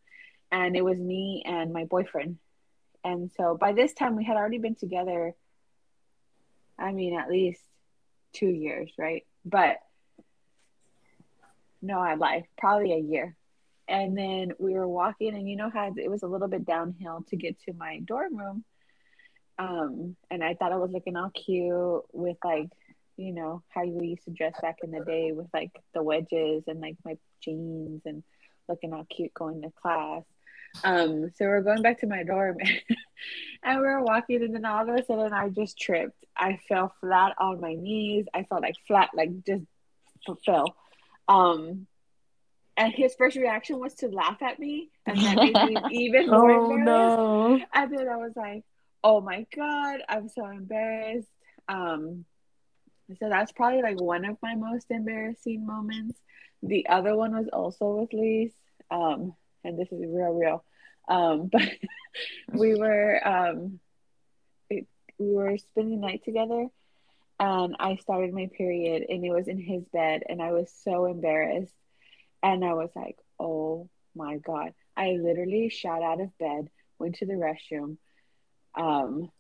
and it was me and my boyfriend. And so by this time, we had already been together, I mean, at least two years, right? But no, I lied, probably a year. And then we were walking, and you know how it was a little bit downhill to get to my dorm room. Um, and I thought I was looking all cute with like, you know, how you used to dress back in the day with like the wedges and like my jeans and looking all cute going to class. Um, so we're going back to my dorm <laughs> and we are walking and then all of a sudden I just tripped. I fell flat on my knees. I felt like flat, like just fell. Um, and his first reaction was to laugh at me and that made me <laughs> even more oh, embarrassed. No. And then I was like, oh my God, I'm so embarrassed. Um, so that's probably like one of my most embarrassing moments. The other one was also with Lise. Um, and this is real, real. Um, <laughs> but we were um, it, we were spending the night together, and I started my period, and it was in his bed, and I was so embarrassed, and I was like, oh my god! I literally shot out of bed, went to the restroom, um,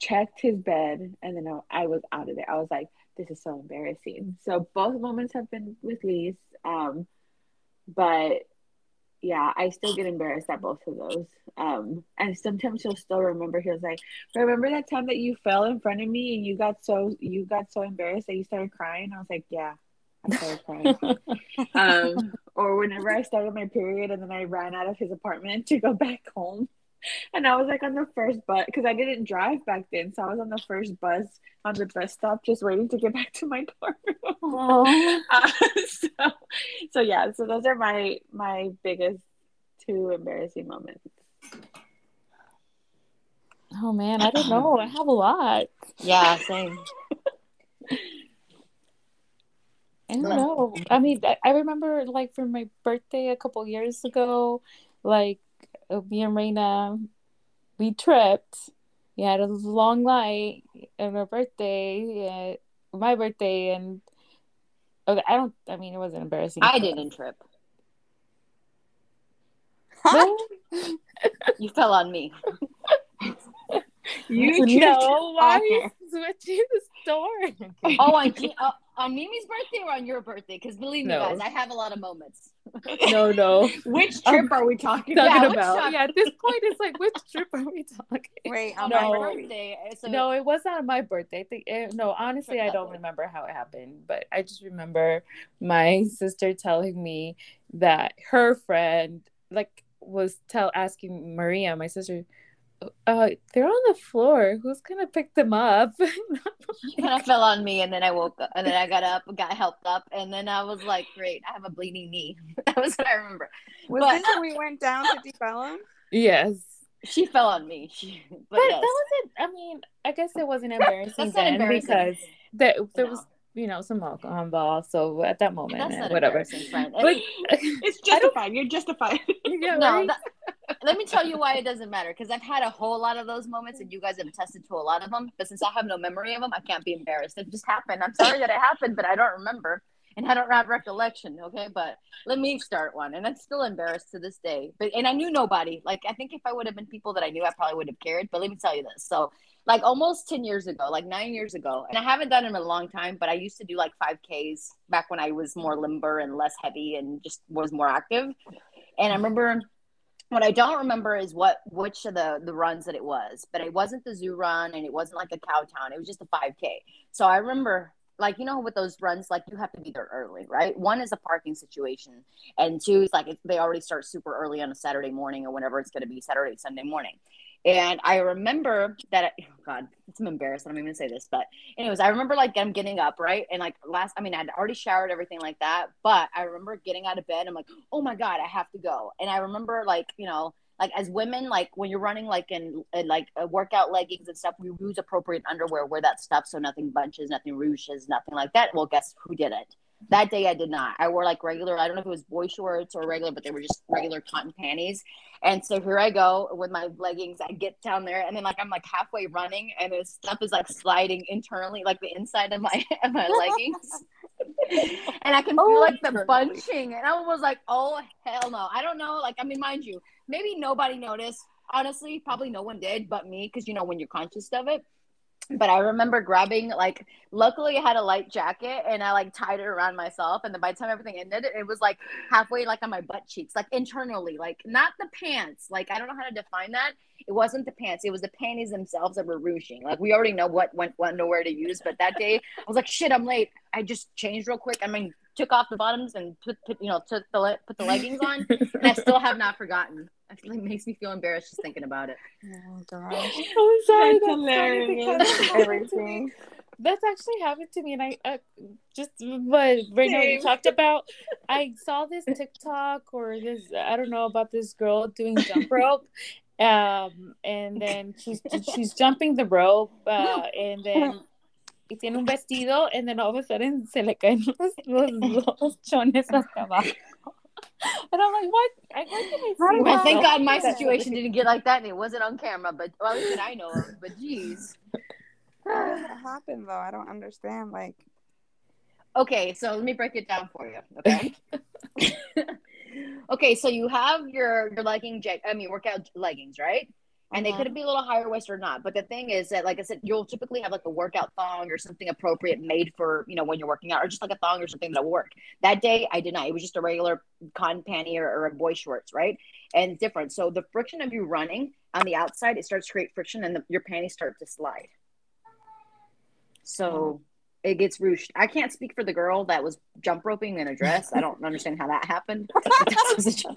checked his bed, and then I, I was out of there. I was like, this is so embarrassing. So both moments have been with Lise. Um, but yeah, I still get embarrassed at both of those. Um, and sometimes he'll still remember. He was like, "Remember that time that you fell in front of me and you got so you got so embarrassed that you started crying?" I was like, "Yeah, I started crying." <laughs> um, or whenever I started my period and then I ran out of his apartment to go back home, <laughs> and I was like on the first bus because I didn't drive back then, so I was on the first bus on the bus stop, just waiting to get back to my dorm. <laughs> uh, <laughs> so, so yeah, so those are my my biggest two embarrassing moments. Oh man, I don't know. I have a lot. Yeah, same. I don't know. I mean, I, I remember like for my birthday a couple years ago, like me and Reina, we tripped. We had a long night on our birthday, uh, my birthday, and okay, I don't. I mean, it wasn't embarrassing. I didn't trip. No, You fell on me. <laughs> You <laughs> no, why are Okay. you switching the story? Oh, on uh, on Mimi's birthday or on your birthday? Because believe me, No. guys, I have a lot of moments. no, no. <laughs> Which trip are we talking Talking about? Yeah, about yeah. At this point, it's like which trip are we talking? Wait, on No. my My birthday. birthday. So no, it was not on my birthday. I think it, no, honestly, I don't remember how it happened, but I just remember my sister telling me that her friend like was tell asking Maria, my sister, uh, they're on the floor. Who's gonna pick them up? She kind of fell on me, and then I woke up, and then I got up, got helped up, and then I was like, "Great, I have a bleeding knee." <laughs> That was what I remember. Was But- this when we <laughs> went down to Deep yes, She fell on me, she, but, but yes. that wasn't. I mean, I guess it wasn't embarrassing That's not then embarrassing. because there there No. was you know some alcohol involved. So at that moment, That's not whatever. embarrassing, friend. And- But <laughs> It's justified. You're justified. yeah, no, right? that, let me tell you why it doesn't matter. Because I've had a whole lot of those moments, and you guys have attested to a lot of them. But since I have no memory of them, I can't be embarrassed. It just happened. I'm sorry that it happened, but I don't remember, and I don't have recollection. Okay, but let me start one, and I'm still embarrassed to this day. But and I knew nobody. Like I think if I would have been people that I knew, I probably would have cared. But let me tell you this. So like almost 10 years ago, like nine years ago. And I haven't done them in a long time, but I used to do like 5Ks back when I was more limber and less heavy and just was more active. And I remember what I don't remember is what which of the the runs that it was, but it wasn't the zoo run and it wasn't like a cow town. It was just a 5K. So I remember like you know with those runs like you have to be there early right one is a parking situation and two is like they already start super early on a saturday morning or whenever it's going to be saturday sunday morning and I remember that, oh God, I'm embarrassed. I don't even say this, but anyways, I remember like I'm getting up, right? And like last, I mean, I'd already showered, everything like that. But I remember getting out of bed. I'm like, oh my God, I have to go. And I remember like, you know, like as women, like when you're running like in, in like workout leggings and stuff, we use appropriate underwear, wear that stuff so nothing bunches, nothing ruches, nothing like that. Well, guess who didn't? That day I did not. I wore like regular, I don't know if it was boy shorts or regular, but they were just regular cotton panties. And so here I go with my leggings. I get down there and then like I'm like halfway running and this stuff is like sliding internally, like the inside of my <laughs> of my leggings. <laughs> and I can oh, feel Oh, like the bunching. And I was like, oh hell no. I don't know. Like, I mean, mind you, maybe nobody noticed. Honestly, probably no one did but me, because you know when you're conscious of it. But I remember grabbing like luckily I had a light jacket and I like tied it around myself and then by the time everything ended it was like halfway like on my butt cheeks like internally like not the pants like I don't know how to define that. It wasn't the pants it was the panties themselves that were ruching like we already know what went what underwear to use but that day I was like shit I'm late. I just changed real quick I mean took off the bottoms and put, put you know took the put the leggings on and I still have not forgotten it really makes me feel embarrassed just thinking about it Oh gosh. <laughs> I'm sorry. That's That's, hilarious. because it happened to me. Everything. That's actually happened to me, and I uh, just but right now you talked about. I saw this TikTok or this I don't know about this girl doing jump <laughs> rope, um, and then she's she's jumping the rope, uh, and then. Y tiene un vestido, and then all of a sudden se le caen los, los, los chones hasta abajo. And I'm like, what? I, why did I see Well, thank God my situation didn't get like that and it wasn't on camera, but well, at least I know of. But geez. <sighs> How does that happen though? I don't understand. Like, Okay, so let me break it down for you. Okay. <laughs> okay, so you have your your legging jack I mean workout leggings, right? And they Mhm. could be a little higher waist or not. But the thing is that, like I said, you'll typically have like a workout thong or something appropriate made for, you know, when you're working out, or just like a thong or something that'll work. That day I did not. It was just a regular cotton panty or, or a boy shorts, right? And it's different. So the friction of you running on the outside, it starts to create friction and the, your panties start to slide. So it gets ruched. I can't speak for the girl that was jump roping in a dress. I don't understand how that happened. <laughs>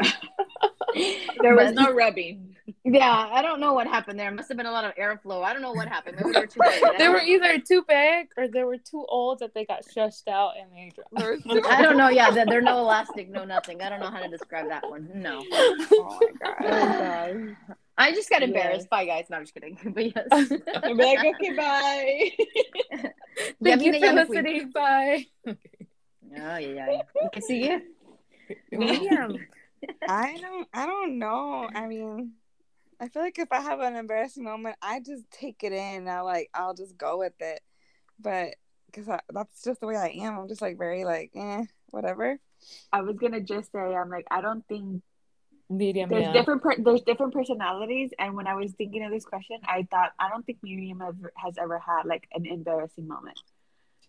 <laughs> <laughs> There was no rubbing. Yeah, I don't know what happened there. Must have been a lot of airflow. I don't know what happened. Maybe they were too big. They were either too big or they were too old that they got shushed out and they dropped. <laughs> I don't know. Yeah, they're, they're no elastic, no nothing. I don't know how to describe that one. No. <laughs> oh my Oh, god. I just got Yes. embarrassed. Bye, guys. No, I'm just kidding. But yes. I'll be like, okay, bye. Thank you for listening. Bye. Oh, yeah, yeah. You can see you. Yeah. I don't I don't know. I <laughs> mean, I feel like if I have an embarrassing moment, I just take it in. I like I'll just go with it. But because that's just the way I am. I'm just like very like eh, whatever. I was gonna just say, I'm like, I don't think Medium. there's yeah. different per- there's different personalities, and when I was thinking of this question, I thought I don't think Miriam ever, has ever had like an embarrassing moment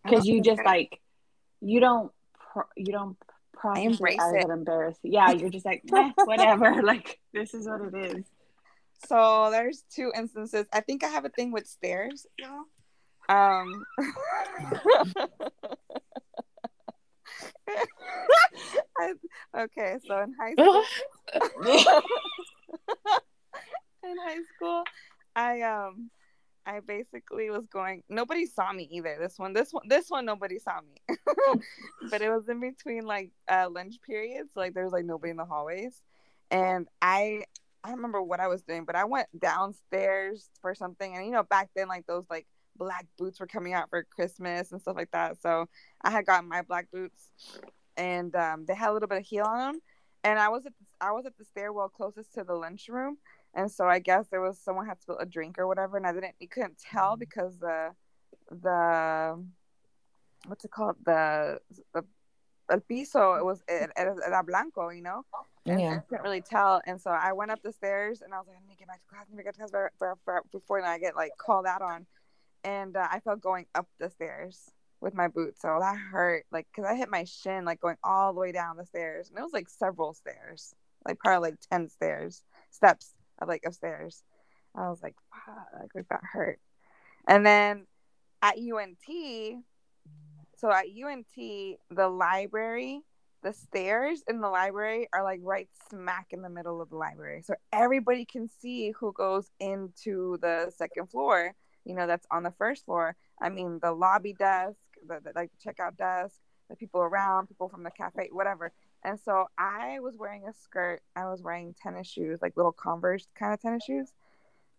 because you just I- like you don't pro- you don't process it embrace as it. an embarrassing. Yeah, <laughs> you're just like "Meh, whatever. <laughs> like this is what it is. So there's two instances. I think I have a thing with stairs, y'all. Um I- <laughs> okay, so in high school in high school, I um I basically was going nobody saw me either. This one, this one, this one nobody saw me. <laughs> but it was in between like uh lunch periods, like there was like nobody in the hallways. And I I remember what I was doing, but I went downstairs for something and you know back then like those like black boots were coming out for Christmas and stuff like that. So I had gotten my black boots and um, they had a little bit of heel on them. And I was at the, I was at the stairwell closest to the lunchroom, and so I guess there was someone had spilled a drink or whatever, and I didn't you couldn't tell because the the what's it called? The the el piso it was it, era blanco, you know. And Yeah. I couldn't really tell, and so I went up the stairs, and I was like, I need to get back to class, I need to get to class for, for, for, before I get like called out on, and uh, I felt going up the stairs with my boots, so that hurt, like, cause I hit my shin like going all the way down the stairs, and it was like several stairs, like probably like ten stairs, steps of like upstairs. I was like, fuck, like that hurt, and then at UNT, so at UNT, the library the stairs in the library are like right smack in the middle of the library. So everybody can see who goes into the second floor you know that's on the first floor. I mean the lobby desk the, the like the checkout desk the people around people from the cafe whatever and so i was wearing a skirt. I was wearing tennis shoes like little converse kind of tennis shoes.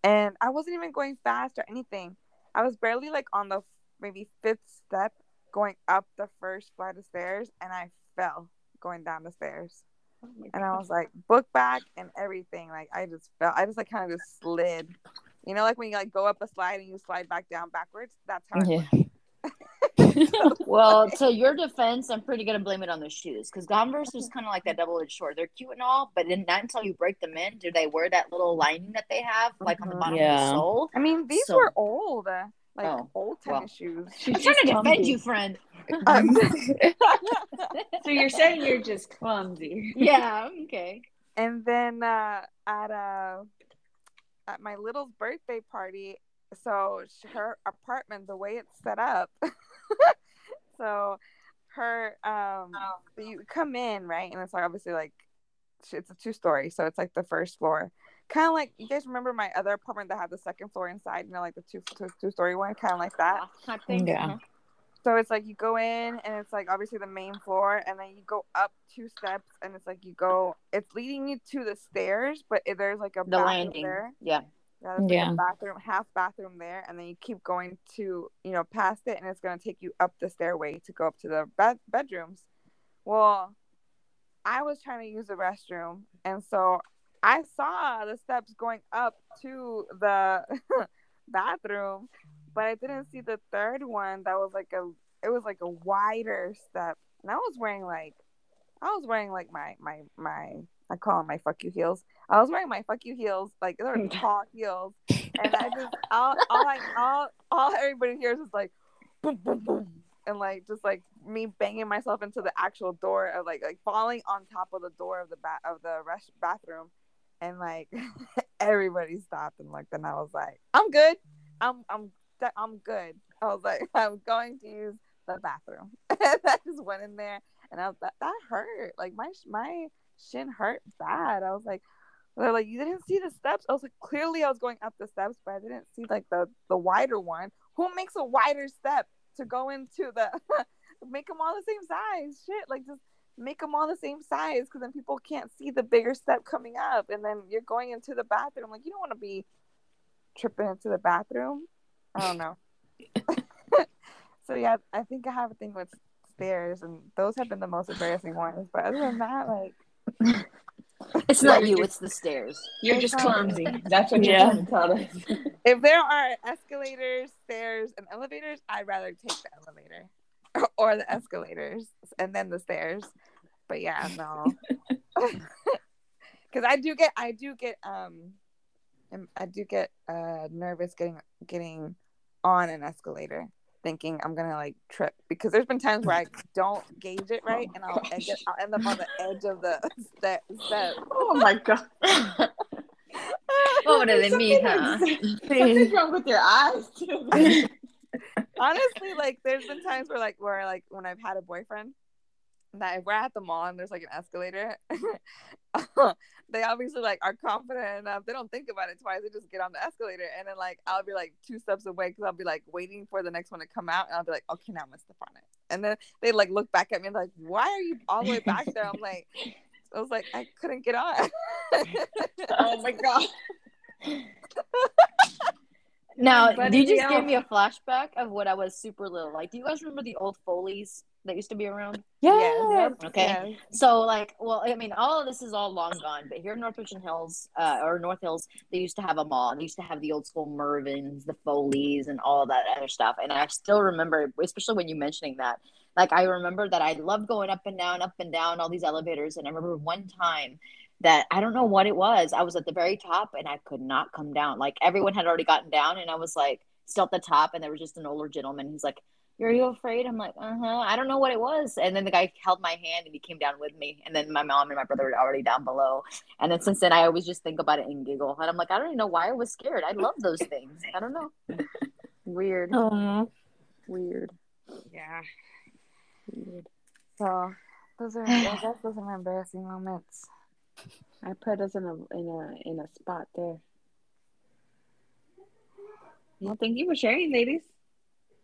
And i wasn't even going fast or anything. I was barely like on the maybe fifth step going up the first flight of stairs and i fell going down the stairs. Oh and i was like book back and everything. Like i just fell i just like kind of just slid. You know like when you like go up a slide and you slide back down backwards? That's how Yeah. <laughs> Well, to your defense, I'm pretty gonna blame it on the shoes because Converse is kind of like that double-edged sword. They're cute and all, but then not until you break them in do they wear that little lining that they have, like on the Mhm. bottom of the sole. i mean these So- were old uh, like Oh, old well. tennis shoes She's I'm trying to defend clumsy. you, friend. Um, <laughs> So you're saying you're just clumsy. Yeah. <laughs> Okay. and then uh at uh at my little's birthday party so her apartment the way it's set up <laughs> so her um you come in right and it's like obviously like it's a two story so it's like the first floor kind of like you guys remember my other apartment that had the second floor inside you know like the two two, two story one kind of like that Loft type. Yeah. Uh-huh. so it's like you go in and it's like obviously the main floor and then you go up two steps and it's like you go it's leading you to the stairs but it- there's like a The landing. there Yeah. Yeah, there's like a bathroom half bathroom there and then you keep going to you know past it and it's going to take you up the stairway to go up to the bed- bedrooms. Well i was trying to use the restroom and so i saw the steps going up to the <laughs> bathroom but i didn't see the third one that was like a it was like a wider step. And i was wearing like i was wearing like my my my i call them my fuck you heels. I was wearing my fuck you heels like they were <laughs> tall heels. And i just <laughs> all all I all all everybody hears is like boom boom boom. And like just like me banging myself into the actual door of like like falling on top of the door of the bat of the rest bathroom. And like <laughs> everybody stopped and looked and I was like I'm good. I'm I'm I'm good. I was like I'm going to use the bathroom. And I just went in there and I was that that hurt. Like my my shin hurt bad I was like They're like, you didn't see the steps. I was like, clearly I was going up the steps, but I didn't see like the the wider one. Who makes a wider step to go into the? <laughs> make them all the same size. Shit, like just make them all the same size because then people can't see the bigger step coming up, and then you're going into the bathroom. Like you don't want to be tripping into the bathroom. I don't know. <laughs> so yeah, I think I have a thing with stairs, and those have been the most embarrassing ones. But other than that, like. <laughs> It's not you, it's the stairs. You're just clumsy. That's what you're Yeah. trying to tell us. <laughs> if there are escalators, stairs, and elevators, I'd rather take the elevator <laughs> or the escalators and then the stairs. But yeah, no. Because I do get, I do get, um, um, I do get uh nervous getting getting on an escalator, thinking I'm gonna like trip. Because there's been times where I <laughs> don't gauge it right, and I'll end, oh it, I'll end up on the edge of the <laughs> step. step. Oh my god. what would it mean, huh? <laughs> Something's wrong with your eyes too. honestly like there's been times where like where like when i've had a boyfriend that if we're at the mall and there's like an escalator <laughs> <laughs> they obviously like are confident enough they don't think about it twice they just get on the escalator and then like i'll be like two steps away because i'll be like waiting for the next one to come out and i'll be like okay now i'm gonna step on it and then they like look back at me and like why are you all the way back there i'm like i was like i couldn't get on <laughs> oh my god. Now, But you yeah. just gave me a flashback of what I was super little. Like, do you guys remember the old Foley's that used to be around? Yeah. Okay. Yeah. So, like, well, I mean, all of this is all long gone, but here in North Richland Hills, uh, or North Hills, they used to have a mall. They used to have the old school Mervyns, the Foleys, and all that other stuff. And I still remember, especially when you mentioning that, like, I remember that I loved going up and down, up and down all these elevators. And I remember one time that I don't know what it was. I was at the very top and I could not come down. Like, everyone had already gotten down, and I was like still at the top, and there was just an older gentleman. He's like, are you afraid? I'm like, uh huh. I don't know what it was. And then the guy held my hand and he came down with me. And then my mom and my brother were already down below. And then since then, I always just think about it and giggle. And I'm like, I don't even know why I was scared. I love those things. I don't know. <laughs> Weird. Weird. yeah Weird. so those are I guess those are my embarrassing moments I put us in a in a in a spot there. Well, thank you for sharing, ladies.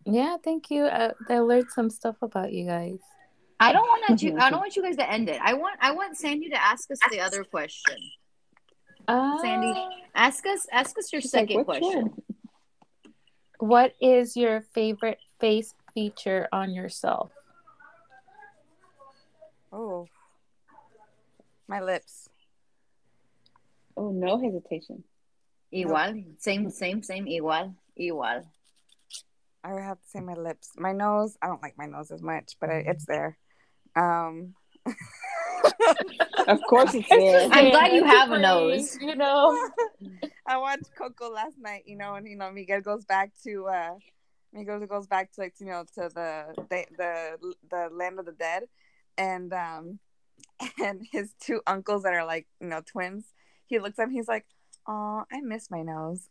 Yeah, thank you. Uh, I learned some stuff about you guys. I don't want to. I don't want you guys to end it. I want. I want Sandy to ask us the other question. Uh, Sandy, ask us. Ask us your She's like, second question. one?" What is your favorite face feature on yourself? oh my lips Oh, no hesitation. Igual. Same. Same. Same. Igual. Igual. I would have to say my lips. My nose, I don't like my nose as much, but it, it's there. Um, Of course <laughs> it's there. I'm glad you have a nose. You know. <laughs> I watched Coco last night, you know, and you know Miguel goes back to uh Miguel goes back to like you know to the the the, the land of the dead, and um <laughs> and his two uncles that are like you know twins. He looks at him. He's like, "Oh, I miss my nose."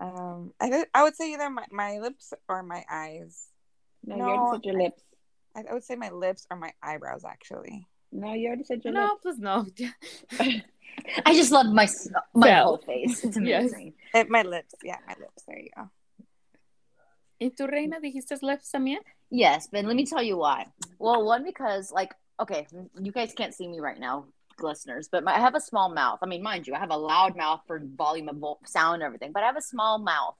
Um, I th- I would say either my, my lips or my eyes. No, No, you already said your lips. I, I would say my lips or my eyebrows actually. No, you already said your No, lips. please no. <laughs> I just love my my Well, whole face. It's <laughs> amazing. Eh, my lips, yeah, my lips. There you go. ¿Y tu reina dijiste lips también? Yes, but let me tell you why. Well, one because like okay, you guys can't see me right now, listeners, but my, I have a small mouth. I mean, mind you, I have a loud mouth for volume of vo- sound and everything, but I have a small mouth.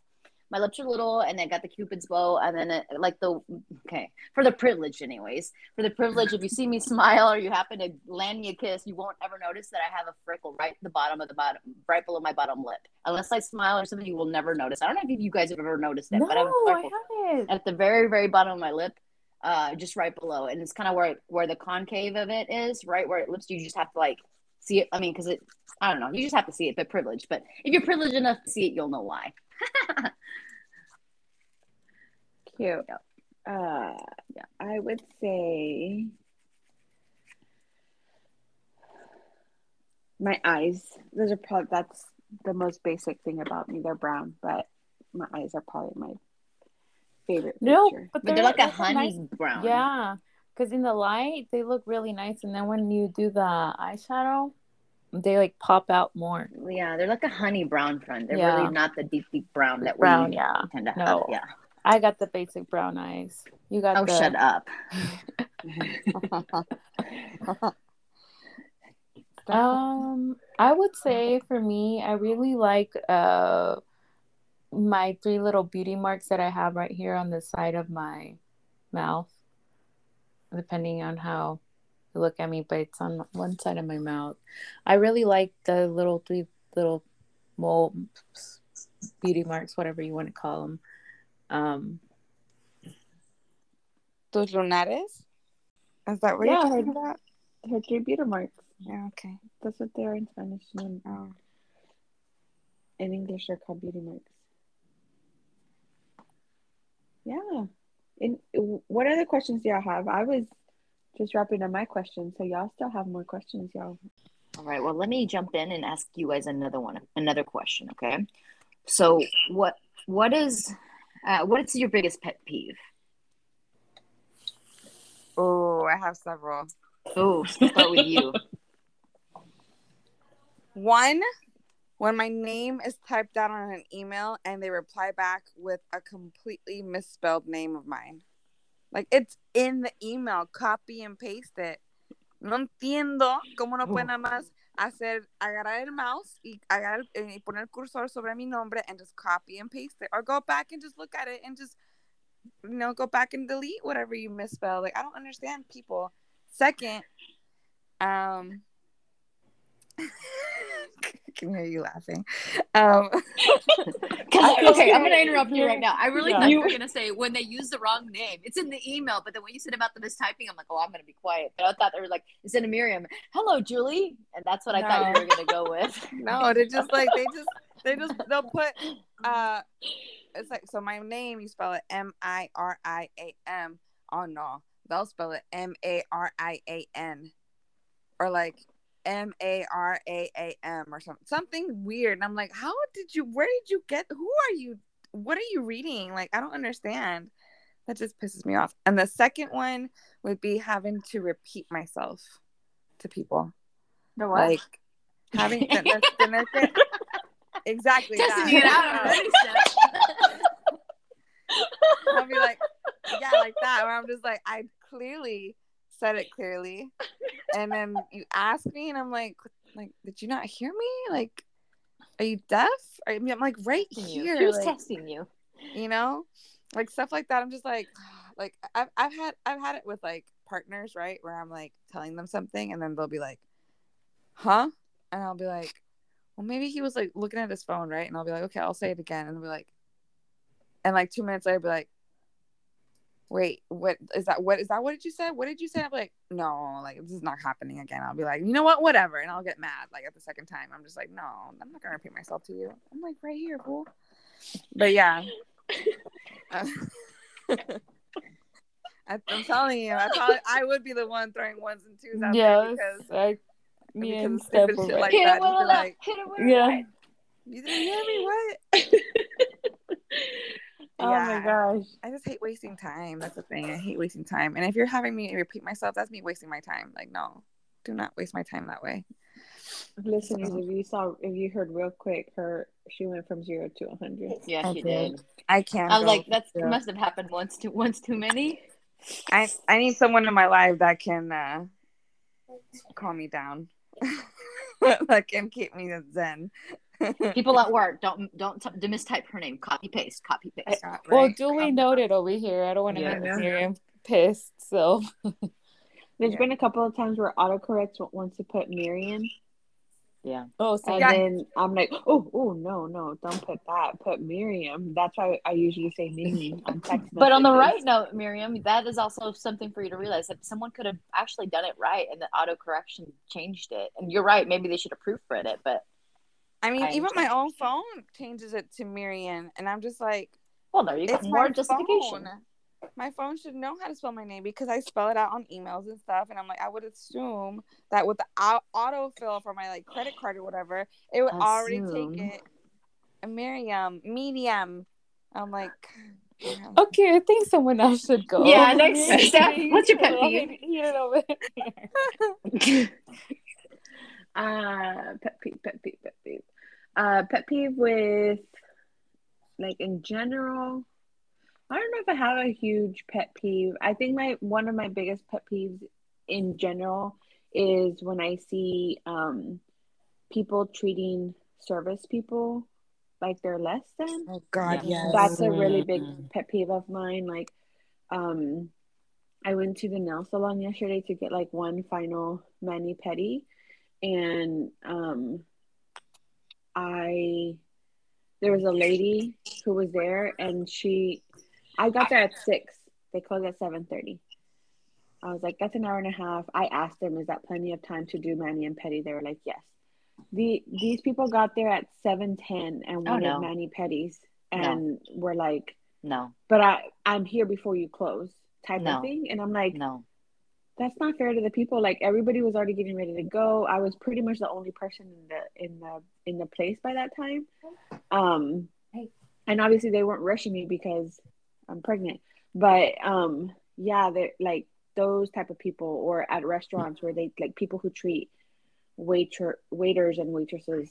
My lips are little, and I got the cupid's bow, and then it, like the okay for the privilege, anyways. For the privilege, if you see me <laughs> smile or you happen to land me a kiss, you won't ever notice that I have a freckle right at the bottom of the bottom, right below my bottom lip. Unless I smile or something, you will never notice. I don't know if you guys have ever noticed it, No, but I have a I haven't. at the very very bottom of my lip uh just right below and it's kind of where where the concave of it is right where it lips you just have to like see it i mean because it i don't know you just have to see it but privileged but if you're privileged enough to see it you'll know why <laughs> Cute. Yep. Uh, Yeah. I would say my eyes. Those are probably that's the most basic thing about me. They're brown, but my eyes are probably my favorite No, feature. but but they're, they're like a honey nice- brown Yeah, Because in the light, they look really nice, and then when you do the eyeshadow, they like pop out more. Yeah, they're like a honey brown front. They're Yeah. really not the deep, deep brown that Brown, we yeah. tend to have. No. Yeah. I got the basic brown eyes. You got Oh, the shut up. <laughs> Um, I would say for me, I really like uh my three little beauty marks that I have right here on the side of my mouth, depending on how you look at me, but it's on one side of my mouth. I really like the little three little mole beauty marks, whatever you want to call them. Um, Those lunares? Is that what Yeah. you're talking about? Her three beauty marks. Yeah, okay. That's what they are in Spanish. And in English, they're called beauty marks. Yeah. And what other questions do y'all have? I was just wrapping up my questions, so y'all still have more questions, y'all. All right. Well, let me jump in and ask you guys another one, another question. Okay. So, what what is uh, what is your biggest pet peeve? Oh, I have several. Oh, start with you. <laughs> One, when my name is typed out on an email and they reply back with a completely misspelled name of mine. Like it's in the email, copy and paste it. No entiendo cómo no pueden nada más hacer, agarrar el mouse y, agarrar, y poner el cursor sobre mi nombre and just copy and paste it. Or go back and just look at it and just, you know, go back and delete whatever you misspell. Like I don't understand people. Second, um, <laughs> I can hear you laughing. Um, <laughs> 'Cause- feel okay, I'm gonna interrupt you right now. I really Yeah. thought you were gonna say when they use the wrong name. It's in the email, but then when you said about the mistyping, I'm like, oh, I'm gonna be quiet. But I thought they were like, instead a Miriam, hello, Julie, and that's what I thought you were gonna go with. <laughs> no, they just like they just they just they'll put uh, it's like so my name you spell it M I R I A M. Oh no, they'll spell it M A R I A N, or like M A R A A M or something something weird. And I'm like, how did you? Where did you get? Who are you? What are you reading? Like I don't understand. That just pisses me off. And the second one would be having to repeat myself to people. The Like having tener que, <laughs> exactly Testing that. you out. <laughs> I'll be like, yeah, like that. Where I'm just like, I clearly said it clearly, and then you ask me, and I'm like, like, did you not hear me? Like, are you deaf? I mean, I'm like right here, was like, testing you. you know, like stuff like that. I'm just like, <sighs> like I've I've had I've had it with like partners, right, where I'm like telling them something, and then they'll be like, huh, and I'll be like. Well, maybe he was like looking at his phone, right? And I'll be like, okay, I'll say it again. And they'll be like, and like two minutes later, I'll be like, wait, what is that? What is that? What did you say? What did you say? I'm like, no, like this is not happening again. I'll be like, you know what? Whatever. And I'll get mad like at the second time. I'm just like, no, I'm not gonna repeat myself to you. I'm like right here, fool. But yeah. Uh, <laughs> I, I'm telling you, I probably I would be the one throwing ones and twos out there because I, me because and of Steph shit like Hit that. it with You'd a be left. like, Hit it with Yeah. right. you didn't hear me? What? <laughs> Oh my gosh. I just hate wasting time. That's the thing. I hate wasting time. And if you're having me repeat myself, that's me wasting my time. Like, no, do not waste my time that way. Listeners, if you saw, if you heard real quick, her she went from zero to a hundred. Yeah, I she did. did. I can't. I was like, that zero. must have happened once too once too many. I I need someone in my life that can uh, calm me down, <laughs> that can keep me zen. People at work don't don't t- to mistype her name. Copy paste. Copy paste. Right. Well, duly noted over here. I don't want to Yeah. make Miriam pissed. So <laughs> There's Yeah. been a couple of times where autocorrect wants to put Miriam, Yeah. oh, so and Yeah. then I'm like, oh, oh, no, no, don't put that. Put Miriam. That's why I usually say Mimi <laughs> on text. But on the messages. right note, Miriam, that is also something for you to realize that someone could have actually done it right and the auto correction changed it. And you're right, maybe they should have proofread it, but I mean, I even my own phone changes it to Miriam, and I'm just like, well, there you go. More my justification. phone. My phone should know how to spell my name because I spell it out on emails and stuff. And I'm like, I would assume that with the au- autofill for my like credit card or whatever, it would already take it. Miriam, medium. I'm like, Yeah. Okay, I think someone else should go. Yeah, <laughs> next- Steph, what's your pet Well, peeve? he- he did over here. <laughs> Uh, pet peeve, pet peeve, pet peeve. Uh, pet peeve with, like in general. I don't know if I have a huge pet peeve. I think my one of my biggest pet peeves in general is when I see um people treating service people like they're less than. Oh God, Yeah. yes. That's a really big Mm. pet peeve of mine. Like, um, I went to the nail salon yesterday to get like one final mani pedi, and um, I there was a lady who was there, and she, I got there at six. They closed at seven thirty. I was like, that's an hour and a half. I asked them, is that plenty of time to do mani and pedi? They were like, yes. The these people got there at seven ten and Oh, wanted no. mani No. and were like, No, but I I'm here before you close type No. of thing. And I'm like, no. that's not fair to the people. Like everybody was already getting ready to go. I was pretty much the only person in the in the in the place by that time. Um and obviously they weren't rushing me because I'm pregnant. But um yeah, they're like those type of people or at restaurants where they like people who treat waiter waiters and waitresses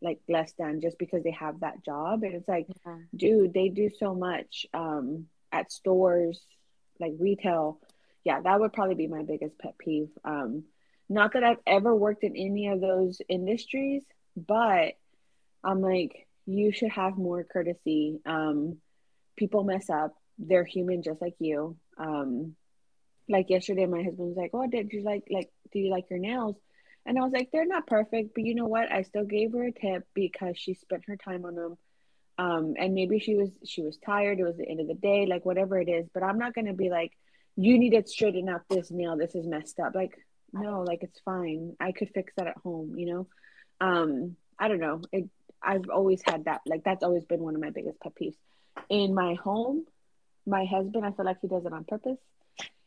like less than just because they have that job and it's like Yeah. dude they do so much um at stores like retail yeah that would probably be my biggest pet peeve um not that i've ever worked in any of those industries but i'm like you should have more courtesy. Um people mess up. They're human just like you. Um like yesterday my husband was like oh did you like like do you like your nails? And i was like they're not perfect but you know what? I still gave her a tip because she spent her time on them. Um and maybe she was she was tired. It was the end of the day like whatever it is. But i'm not going to be like you need to straighten up this nail this is messed up. Like no like it's fine i could fix that at home you know um i don't know it i've always had that like that's always been one of my biggest pet peeves in my home my husband i feel like he does it on purpose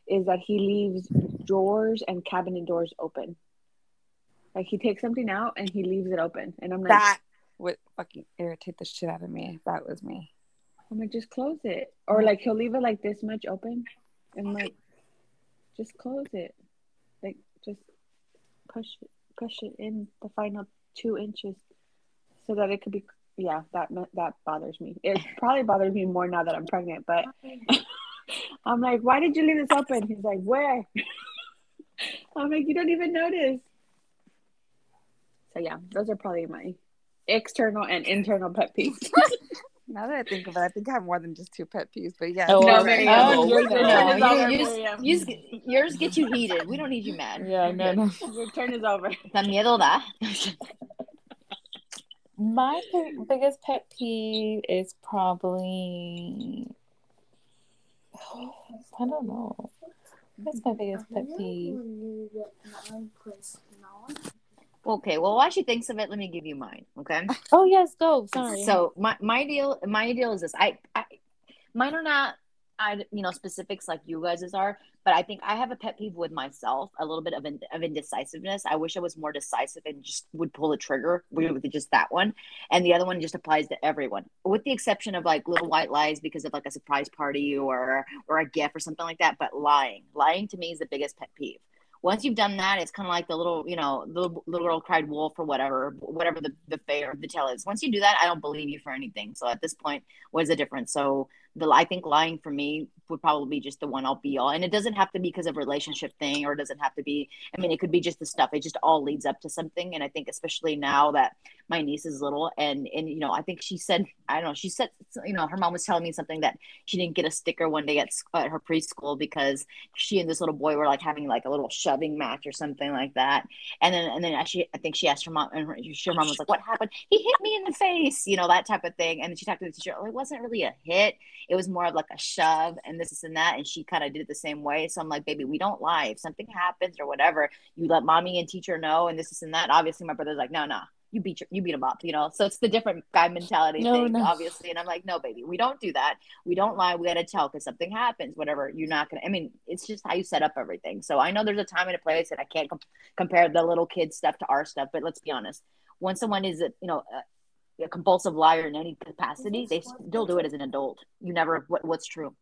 is that he leaves drawers and cabinet doors open like he takes something out and he leaves it open and i'm like that would fucking irritate the shit out of me. If that was me. I'm like, just close it. Or like he'll leave it like this much open and like just close it. Just push push it in the final two inches so that it could be yeah, that that bothers me. It probably bothers me more now that I'm pregnant, but <laughs> I'm like, why did you leave this open? He's like, where? <laughs> I'm like, you don't even notice. So yeah, those are probably my external and internal pet peeves. <laughs> Now that I think of it, I think I have more than just two pet peeves. But yeah, Oh, you're No, Mary, right. oh, your wait, no, is you- you. You yours get you heated. We don't need you mad. Yeah, no, no. Your turn is over. <laughs> Da miedo da. My biggest pet peeve is probably I don't know. What's my biggest pet peeve? Okay, well, while she thinks of it, let me give you mine. Okay. Oh yes, go. Sorry. So my my deal my deal is this. I, I mine are not I you know specifics like you guys's are, but I think I have a pet peeve with myself, a little bit of in, of indecisiveness. I wish I was more decisive and just would pull the trigger mm-hmm. with just that one, and the other one just applies to everyone, with the exception of like little white lies because of like a surprise party or or a gift or something like that. But lying, lying to me is the biggest pet peeve once you've done that, it's kind of like the little, you know, the little, girl cried wolf or whatever, whatever the the fair the tale is. Once you do that, I don't believe you for anything. So at this point, what is the difference? So the I think lying for me would probably be just the one I'll be all, and it doesn't have to be because of relationship thing, or it doesn't have to be. I mean, it could be just the stuff. It just all leads up to something, and I think especially now that my niece is little, and and you know, I think she said, I don't know, she said, you know, her mom was telling me something that she didn't get a sticker one day at, at her preschool because she and this little boy were like having like a little shoving match or something like that. And then and then actually I think she asked her mom and her, her mom was like, What happened? He hit me in the face, you know, that type of thing. And she talked to the teacher, oh, it wasn't really a hit. It was more of like a shove and this, this and that. And she kind of did it the same way. So I'm like, baby, we don't lie. If something happens or whatever, you let mommy and teacher know and this, this and that. Obviously my brother's like, No, no, you beat your, you beat him up, you know. So it's the different guy mentality No, thing, no. obviously. And I'm like, no, baby, we don't do that. We don't lie. We gotta tell because something happens, whatever. You're not gonna. I mean, it's just how you set up everything. So I know there's a time and a place, and I can't com- compare the little kid stuff to our stuff. But let's be honest. Once someone is, a you know, uh, a compulsive liar in any capacity, they still do it as an adult. You never what, what's true.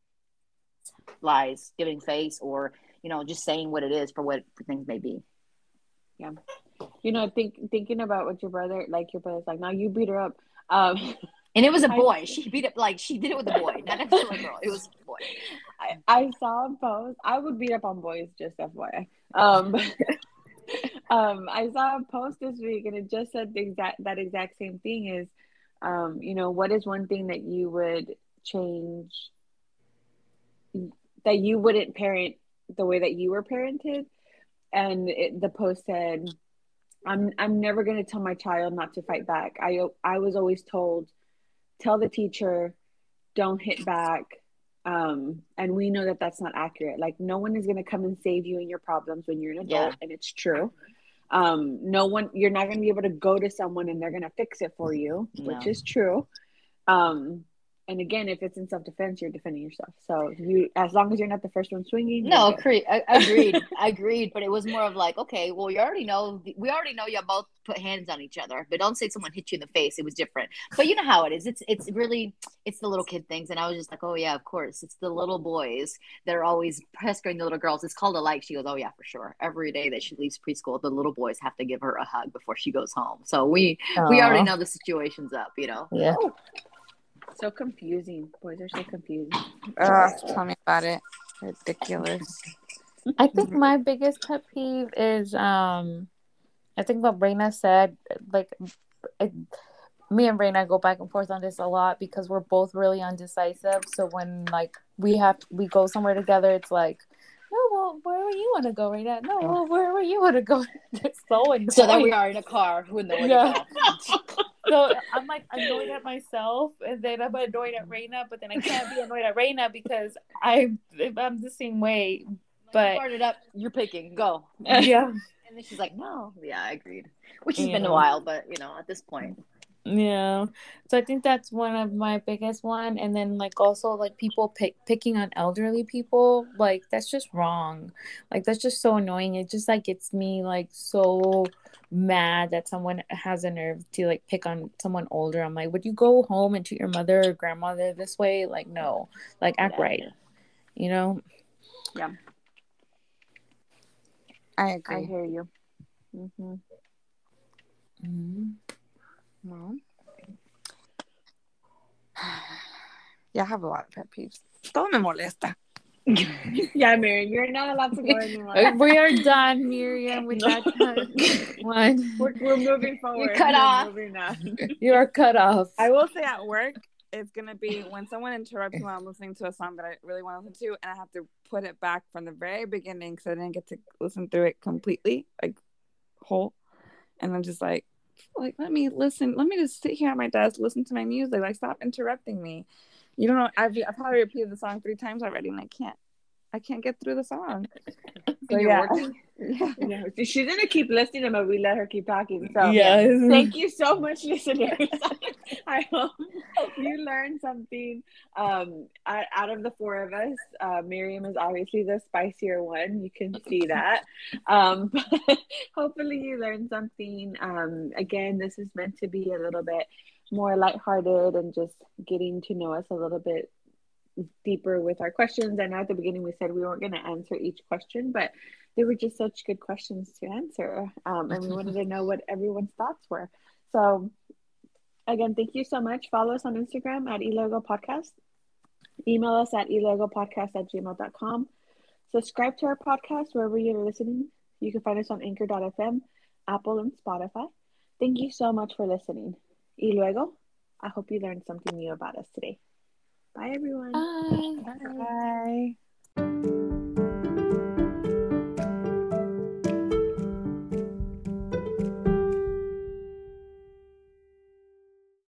Lies, giving face, or you know, just saying what it is for what things may be. Yeah, you know, think thinking about what your brother, like your brother's like, now you beat her up. Um, <laughs> and it was a boy. She beat up like she did it with a boy, not necessarily a girl. It was a boy. <laughs> I, I saw a post. I would beat up on boys, just FYI. Um, <laughs> um, I saw a post this week, and it just said the exact that exact same thing. Is um, you know, what is one thing that you would change that you wouldn't parent the way that you were parented? And it, the post said, "I'm I'm never going to tell my child not to fight back. I I was always told, tell the teacher, don't hit back." Um, and we know that that's not accurate. Like no one is going to come and save you in your problems when you're an adult, yeah. and it's true um no one you're not going to be able to go to someone and they're going to fix it for you no. which is true um and again, if it's in self defense, you're defending yourself. So you, as long as you're not the first one swinging. No, cre- I, agreed, <laughs> agreed. But it was more of like, okay, well, you already know, we already know you both put hands on each other, but don't say someone hit you in the face. It was different. But you know how it is. It's it's really it's the little kid things, and I was just like, oh yeah, of course, it's the little boys that are always pestering the little girls. It's called a like. She goes, oh yeah, for sure. Every day that she leaves preschool, the little boys have to give her a hug before she goes home. So we Aww. we already know the situation's up. You know. Yeah. Oh so confusing. Boys are so confusing. Uh, tell me about it. Ridiculous. I think my biggest pet peeve is um, I think what Reina said. Like, it, me and Reina go back and forth on this a lot because we're both really undecisive. So when like we have we go somewhere together, it's like no, well, where were you want to go right now? No, well, where were you want to go? <laughs> It's so annoying. So then we are in a car with no yeah. <laughs> so I'm like annoyed at myself, and then I'm annoyed at Reina, but then I can't be annoyed at Reina because I I'm the same way. But start it up. You're picking. Go. Yeah. and then she's like, "No, yeah, I agreed." Which has yeah. been a while, but you know, at this point, yeah. So i think that's one of my biggest one and then like also like people pick, picking on elderly people like that's just wrong. Like that's just so annoying. It just like gets me like so mad that someone has a nerve to like pick on someone older. I'm like would you go home and treat your mother or grandmother this way? Like no. Like act yeah. right you know? Yeah. I agree. I hear you. Mm-hmm. Mm-hmm. No. Jag have a lot of pet peeves. Todo me molesta. <laughs> yeah, Miriam, you're not allowed to go anymore. <laughs> we are done, Miriam, with that <laughs> one. We're, we're moving forward. You're cut we're off. you are cut off. I will say at work, it's gonna be when someone interrupts me while I'm listening to a song that I really want to listen to, and I have to put it back from the very beginning because I didn't get to listen through it completely, like whole, and I'm just like, like let me listen let me just sit here at my desk listen to my music like stop interrupting me. You don't know i've, I've probably repeated the song three times already and i can't i can't get through the song <laughs> so, yeah. <laughs> yeah. yeah. She's gonna keep listening, but we let her keep talking. So yeah. thank you so much, <laughs> listeners. I hope you learned something. Um, out of the four of us, uh, Miriam is obviously the spicier one. You can see that. Um, <laughs> but hopefully you learned something. Um, again, this is meant to be a little bit more lighthearted and just getting to know us a little bit deeper with our questions. I know at the beginning, we said we weren't going to answer each question, but they were just such good questions to answer. Um, and we wanted to know what everyone's thoughts were. So, again, thank you so much. Follow us on Instagram at elogo podcast. Email us at elogopodcast at gmail.com. Subscribe to our podcast wherever you're listening. You can find us on anchor.fm, Apple, and Spotify. Thank you so much for listening. Y luego, I hope you learned something new about us today. Bye, everyone. Bye. Bye. Bye.